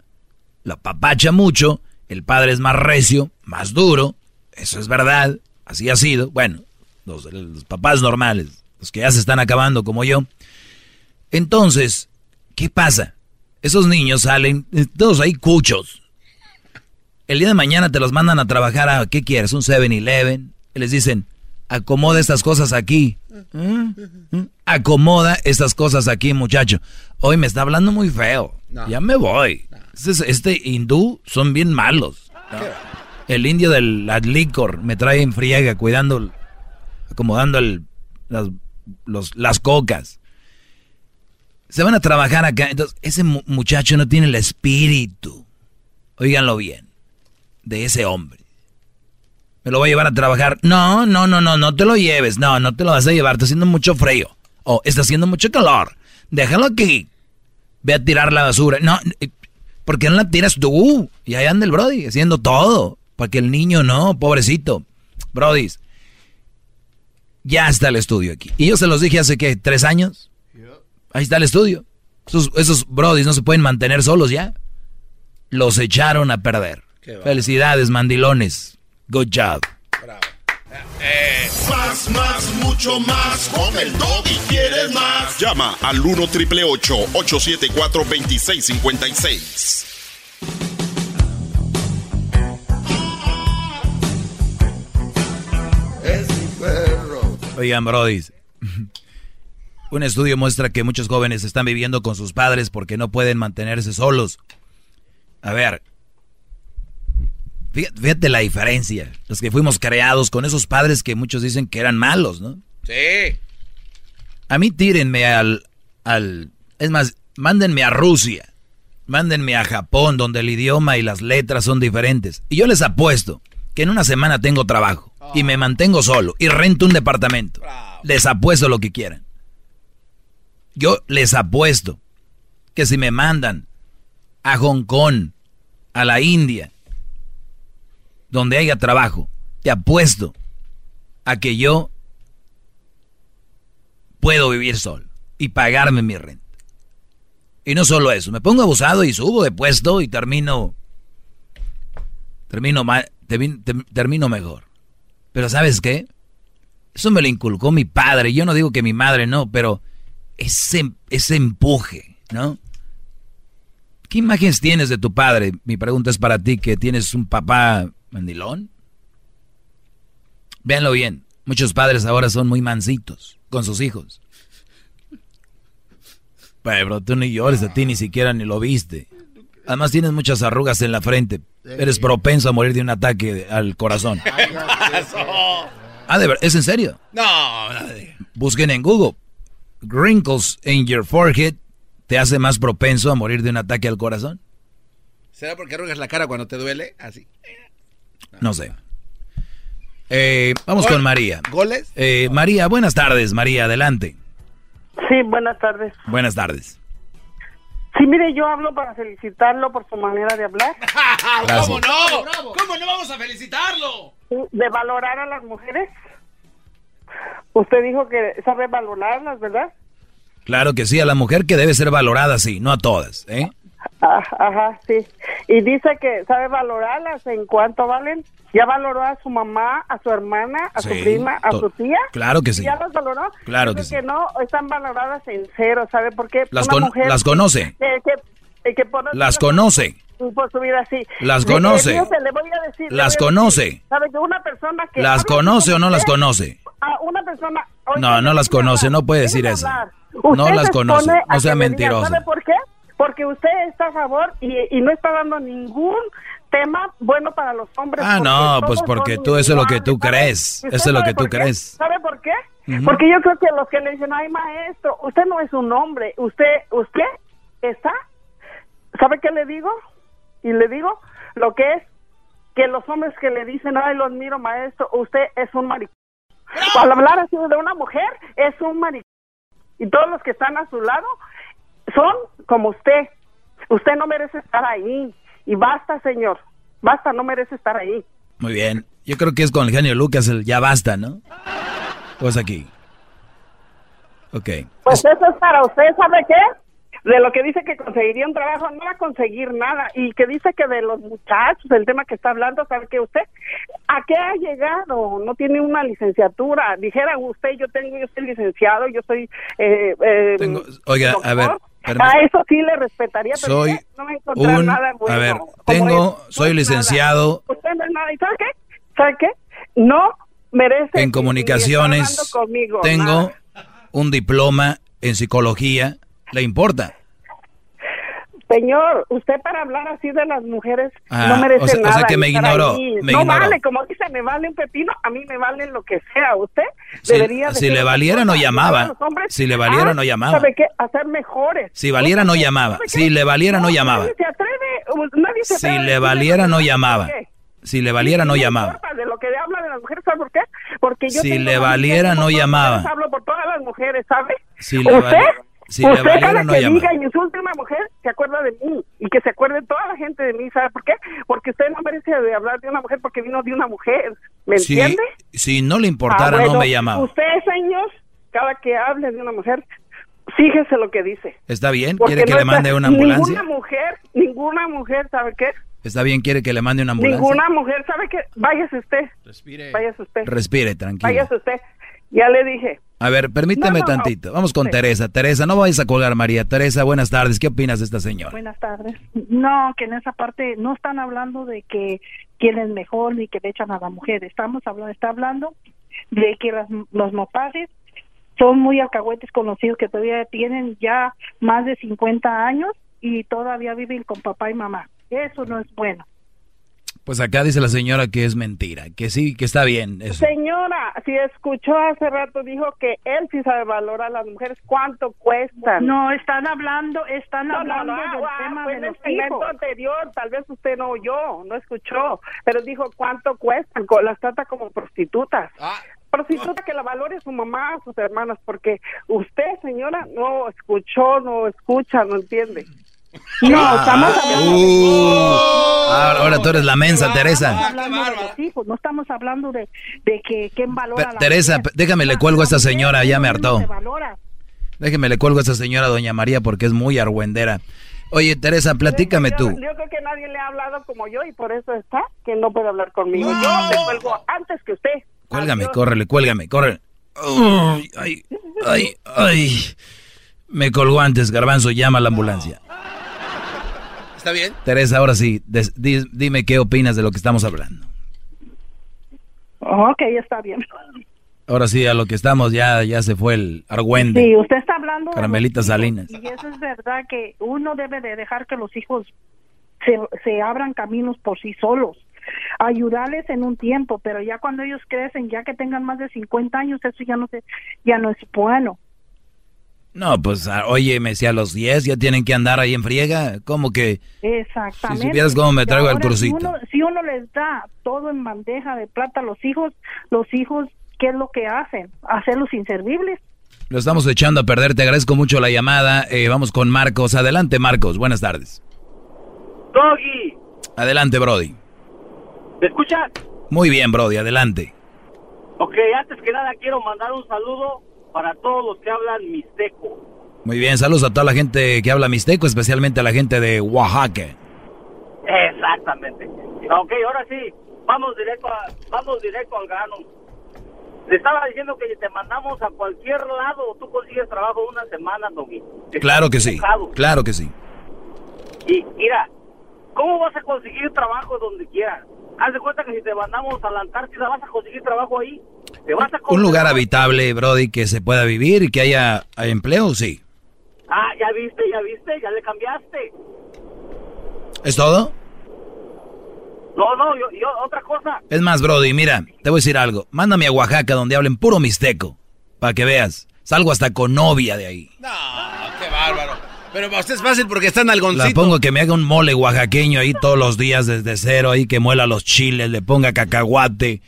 la papacha mucho, el padre es más recio, más duro, eso es verdad, así ha sido. Bueno, los, los papás normales, los que ya se están acabando como yo. Entonces, ¿qué pasa? Esos niños salen, eh, todos ahí cuchos. El día de mañana te los mandan a trabajar a, ¿qué quieres? Un 7-Eleven. Y les dicen, acomoda estas cosas aquí. ¿Mm? ¿Mm? Acomoda estas cosas aquí, muchacho. Hoy me está hablando muy feo. No. Ya me voy. Este, este hindú son bien malos. El indio del licor me trae en friega cuidando, acomodando las, las cocas. Se van a trabajar acá. Entonces, ese mu- muchacho no tiene el espíritu. Óiganlo bien. De ese hombre. Me lo voy a llevar a trabajar. No, no, no, no, no te lo lleves. No, no te lo vas a llevar. Está haciendo mucho frío. O está haciendo mucho calor. Déjalo aquí. Ve a tirar la basura. No, eh, ¿por qué no la tiras tú? Y ahí anda el Brody haciendo todo. Para que el niño no, pobrecito. Brody, ya está el estudio aquí. Y yo se los dije hace que tres años. Ahí está el estudio. Esos, esos brodis no se pueden mantener solos ya. Los echaron a perder. Felicidades, mandilones. Good job. Más, más, mucho más. Con el y quieres más. Llama al 1 triple 874 2656. Oigan, brodis. (laughs) Un estudio muestra que muchos jóvenes están viviendo con sus padres porque no pueden mantenerse solos. A ver, fíjate, fíjate la diferencia. Los que fuimos creados con esos padres que muchos dicen que eran malos, ¿no? Sí. A mí tírenme al, al... Es más, mándenme a Rusia. Mándenme a Japón, donde el idioma y las letras son diferentes. Y yo les apuesto que en una semana tengo trabajo. Y me mantengo solo. Y rento un departamento. Les apuesto lo que quieran. Yo les apuesto que si me mandan a Hong Kong, a la India, donde haya trabajo, te apuesto a que yo puedo vivir solo y pagarme mi renta. Y no solo eso, me pongo abusado y subo de puesto y termino termino ma- termi- term- termino mejor. Pero ¿sabes qué? Eso me lo inculcó mi padre. Yo no digo que mi madre no, pero ese, ese empuje, ¿no? ¿Qué imágenes tienes de tu padre? Mi pregunta es para ti, que tienes un papá mandilón. Véanlo bien, muchos padres ahora son muy mansitos con sus hijos. Pero tú ni llores, a ti ni siquiera ni lo viste. Además tienes muchas arrugas en la frente. Eres propenso a morir de un ataque al corazón. (laughs) Ah, de verdad, ¿es en serio? No, Busquen en Google. Wrinkles in your forehead te hace más propenso a morir de un ataque al corazón. ¿Será porque arrugas la cara cuando te duele? Así. No sé. Eh, vamos Gol- con María. ¿Goles? Eh, María, buenas tardes, María, adelante. Sí, buenas tardes. Buenas tardes. Sí, mire, yo hablo para felicitarlo por su manera de hablar. (laughs) Gracias. ¿Cómo no? ¿Cómo no vamos a felicitarlo? De valorar a las mujeres. Usted dijo que sabe valorarlas, ¿verdad? Claro que sí, a la mujer que debe ser valorada, sí, no a todas, ¿eh? Ah, Ajá, sí. Y dice que sabe valorarlas en cuánto valen. Ya valoró a su mamá, a su hermana, a su Sí, prima, a su tía. Claro que sí. ¿Ya las valoró? Claro que que no, están valoradas en cero, ¿sabe por qué? Las con- mujer las conoce. que- que- que por- Las conoce. por su vida así. Las conoce. le- le voy a decir- Las conoce. decir, ¿Sabe que una persona que ¿Las conoce o no las conoce? a una persona No, no las conoce, no puede decir eso. No las conoce, no sea mentiroso. ¿Sabe por qué? Porque usted está a favor y, y no está dando ningún tema bueno para los hombres. Ah, no, pues porque tú, eso es lo que tú crees. ¿Y Eso es lo que tú crees. ¿Sabe por qué? Porque yo creo que los que le dicen, ay, maestro, usted no es un hombre, usted, usted está, ¿sabe qué le digo? Y le digo lo que es que los hombres que le dicen, ay, lo admiro, maestro, usted es un maricón. Al hablar así de una mujer, es un maricón. Y todos los que están a su lado son como usted. Usted no merece estar ahí. Y basta, señor. Basta, no merece estar ahí. Muy bien. Yo creo que es con el genio Lucas el ya basta, ¿no? Pues aquí. Ok. Pues eso es para usted, ¿sabe qué? De lo que dice que conseguiría un trabajo, no va a conseguir nada. Y que dice que de los muchachos, el tema que está hablando, ¿sabe qué usted? ¿A qué ha llegado? No tiene una licenciatura. Dijera usted, yo tengo, yo soy licenciado, yo soy... Eh, eh, Oiga, a ver. Permí- A eso sí le respetaría, pero Soy usted no va a encontrar un... nada bueno. A ver, tengo... Soy licenciado nada. Usted no es nada. ¿Y sabe qué? ¿Sabe qué? No merece... en comunicaciones. conmigo, Tengo nada. un diploma en psicología. ¿Le importa? Señor, usted para hablar así de las mujeres Ah, no merece o sea- o nada. sea que me ignoró, me no ignoró. vale, como dice, me vale un pepino, a mí me vale lo que sea. Usted Si- debería de si le valiera, no llamaba. Si le valiera, no llamaba. ¿Sabe qué? A ser mejores. Si valiera, no llamaba. Si le valiera, no llamaba. Nadie se atreve, nadie se Si atreve a le valiera, no ¿por llamaba. Si le valiera, no llamaba. de lo que habla de las mujeres, ¿sabe por qué? Porque yo Si le valiera, no llamaba. Hablo por todas las mujeres, ¿sabe? Si le ¿Usted? Si usted valiera, cada no que llamaba. diga y insulte a una mujer, se acuerda de mí y que se acuerde toda la gente de mí, ¿sabe por qué? Porque usted no merece de hablar de una mujer porque vino de una mujer, ¿me Si, entiende? si no le importara, Ah, bueno, no me llamaba. Usted, señor, cada que hable de una mujer, fíjese lo que dice. ¿Está bien? Porque ¿Quiere que no le mande una ambulancia? Ninguna mujer, ninguna mujer, ¿sabe qué? ¿Está bien? ¿Quiere que le mande una ambulancia? Ninguna mujer, ¿sabe qué? Váyase usted. Respire. Váyase usted. Respire, tranquilo. Váyase usted. Ya le dije. A ver, permíteme No, no, tantito. Vamos con Sí. Teresa. Teresa, no vayas a colgar, María. Teresa, buenas tardes. ¿Qué opinas de esta señora? Buenas tardes. No, que en esa parte no están hablando de que quién es mejor ni que le echan a la mujer. Estamos hablando, está hablando de que las, los mopaces son muy alcahuetes conocidos que todavía tienen ya más de 50 años y todavía viven con papá y mamá. Eso no es bueno. Pues acá dice la señora que es mentira, que sí, que está bien eso. Señora, si escuchó hace rato, dijo que él sí sabe valorar a las mujeres. ¿Cuánto cuestan? No, están hablando, están No, hablando no, del ah, tema fue de en el segmento hijos. anterior, tal vez usted no oyó, no escuchó, pero dijo cuánto cuestan, las trata como prostitutas. Prostituta que la valore su mamá, sus hermanas, porque usted, señora, no escuchó, no escucha, no entiende. No, estamos hablando Uh, ahora, ahora tú eres la mensa, Teresa. hablando de los hijos, no estamos hablando de, de que quién valora Pe- a la Teresa, mujer. déjame le cuelgo a esta señora, ya me hartó. Déjeme le cuelgo a esta señora, doña María, porque es muy argüendera. Oye, Teresa, platícame yo, tú. Yo creo que nadie le ha hablado como yo y por eso está que no puede hablar conmigo. Yo le cuelgo antes que usted. Cuélgame, córrele, cuélgame, córrele. Ay, ay, ay, ay. Me colgó antes, Garbanzo, llama a la ambulancia. ¿Está bien? Teresa, ahora sí, des- di- dime qué opinas de lo que estamos hablando. Ok, está bien. Ahora sí, a lo que estamos ya, ya se fue el argüende. Sí, usted está hablando de Carmelita Salinas. Y eso es verdad que uno debe de dejar que los hijos se, se abran caminos por sí solos. Ayudarles en un tiempo, pero ya cuando ellos crecen, ya que tengan más de 50 años, eso ya no se, ya no es bueno. No, pues, ah, oye, me decía a los 10 ya tienen que andar ahí en friega. ¿Cómo que? Exactamente. Si supieras cómo me traigo el Ahora, si crucito. uno, si uno les da todo en bandeja de plata a los hijos, los hijos, ¿qué es lo que hacen? Hacerlos inservibles. Lo estamos echando a perder, te agradezco mucho la llamada. Eh, vamos con Marcos. Adelante, Marcos. Buenas tardes. Doggy, Adelante, Brody. ¿me escuchas? Muy bien, Brody, adelante. Ok, antes que nada quiero mandar un saludo para todos los que hablan mixteco. Muy bien, saludos a toda la gente que habla mixteco, especialmente a la gente de Oaxaca. Exactamente. Ok, ahora sí, vamos directo, a- vamos directo al grano. Le estaba diciendo que te mandamos a cualquier lado, tú consigues trabajo una semana, Doggy. Claro que sí, claro que sí. Y mira, ¿cómo vas a conseguir trabajo donde quieras? Haz de cuenta que si te mandamos a la Antártida vas a conseguir trabajo ahí. Te vas a Un lugar habitable, Brody, que se pueda vivir y que haya, haya empleo, sí. Ah, ya viste, ya viste, ya le cambiaste. ¿Es todo? No, no, yo, yo otra cosa. Es más, Brody, mira, te voy a decir algo. Mándame a Oaxaca donde hablen puro mixteco, para que veas. Salgo hasta con novia de ahí. Qué bárbaro. Pero para usted es fácil porque está en La algoncito. pongo que me haga un mole oaxaqueño ahí todos los días desde cero, ahí que muela los chiles, le ponga cacahuate.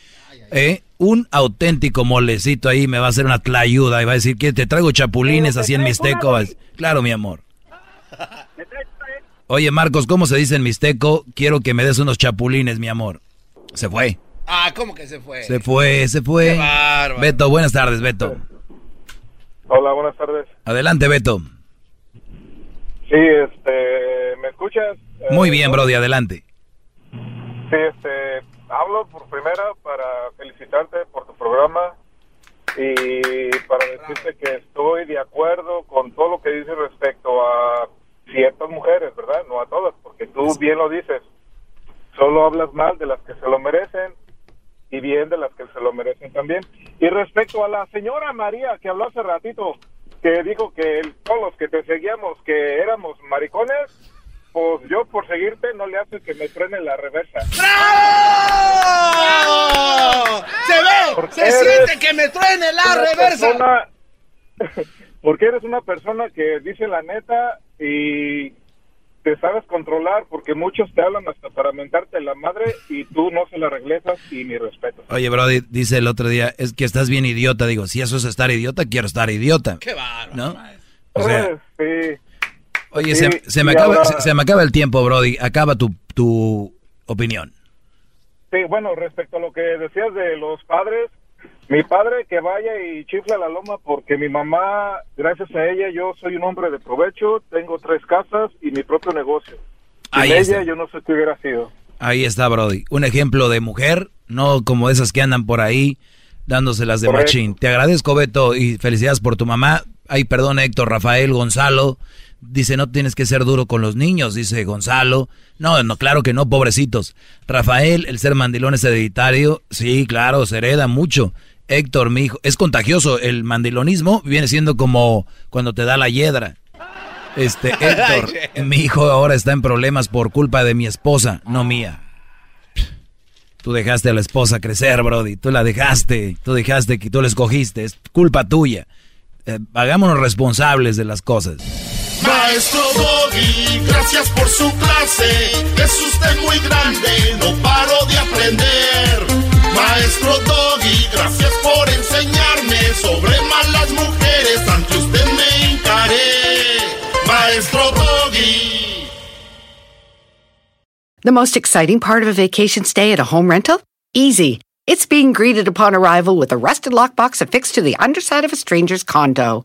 ¿eh? Un auténtico molecito ahí me va a hacer una tlayuda y va a decir que te traigo chapulines así en mixteco. Claro, mi amor. (laughs) Oye, Marcos, ¿cómo se dice en mixteco? Quiero que me des unos chapulines, mi amor. Se fue. Ah, ¿cómo que se fue? Se fue, se fue. Qué bárbaro. Beto, buenas tardes, Beto. Hola, buenas tardes. Adelante, Beto. Sí, este, ¿me escuchas? Eh, Muy bien, Brody, adelante. Sí, este, hablo por primera para felicitarte por tu programa y para decirte que estoy de acuerdo con todo lo que dices respecto a ciertas mujeres, ¿verdad? No a todas, porque tú bien lo dices. Solo hablas mal de las que se lo merecen y bien de las que se lo merecen también. Y respecto a la señora María que habló hace ratito, que dijo que el- todos los que te seguíamos que éramos maricones, pues yo por seguirte no le hace que me frene la reversa. ¡Bravo! ¡Se ve! Porque ¡Se siente que me truene la una reversa! persona- (laughs) porque eres una persona que dice la neta y te sabes controlar porque muchos te hablan hasta para mentarte la madre y tú no se la regresas y mi respeto. Oye, Brody, dice el otro día, es que estás bien idiota. Digo, si eso es estar idiota, quiero estar idiota. ¡Qué bárbaro! ¿No? O sea, Sí. Oye, Sí, se, se me acaba, ahora- se, se me acaba el tiempo, Brody. Acaba tu, tu opinión. Sí, bueno, respecto a lo que decías de los padres, mi padre que vaya y chifla la loma porque mi mamá, gracias a ella, yo soy un hombre de provecho, tengo tres casas y mi propio negocio. Sin Ahí ella yo no sé qué hubiera sido. Ahí está, Brody. Un ejemplo de mujer, no como esas que andan por ahí dándoselas de Correcto. machín. Te agradezco, Beto, y felicidades por tu mamá. Ay, perdón, Héctor, Rafael, Gonzalo. Dice, no tienes que ser duro con los niños, dice Gonzalo. No, no, claro que no, pobrecitos. Rafael, el ser mandilón es hereditario. Sí, claro, se hereda mucho. Héctor, mi hijo, es contagioso. El mandilonismo viene siendo como cuando te da la hiedra. Este, (laughs) Héctor, mi hijo ahora está en problemas por culpa de mi esposa, no mía. Tú dejaste a la esposa crecer, Brody. Tú la dejaste. Tú dejaste que tú la escogiste. Es culpa tuya. Eh, hagámonos responsables de las cosas. Maestro Doggy, gracias por su clase. Es usted muy grande, no paro de aprender. Maestro Doggy, gracias por enseñarme sobre malas mujeres. Ante usted me encaré. Maestro Doggy. The most exciting part of a vacation stay at a home rental? Easy. It's being greeted upon arrival with a rusted lockbox affixed to the underside of a stranger's condo.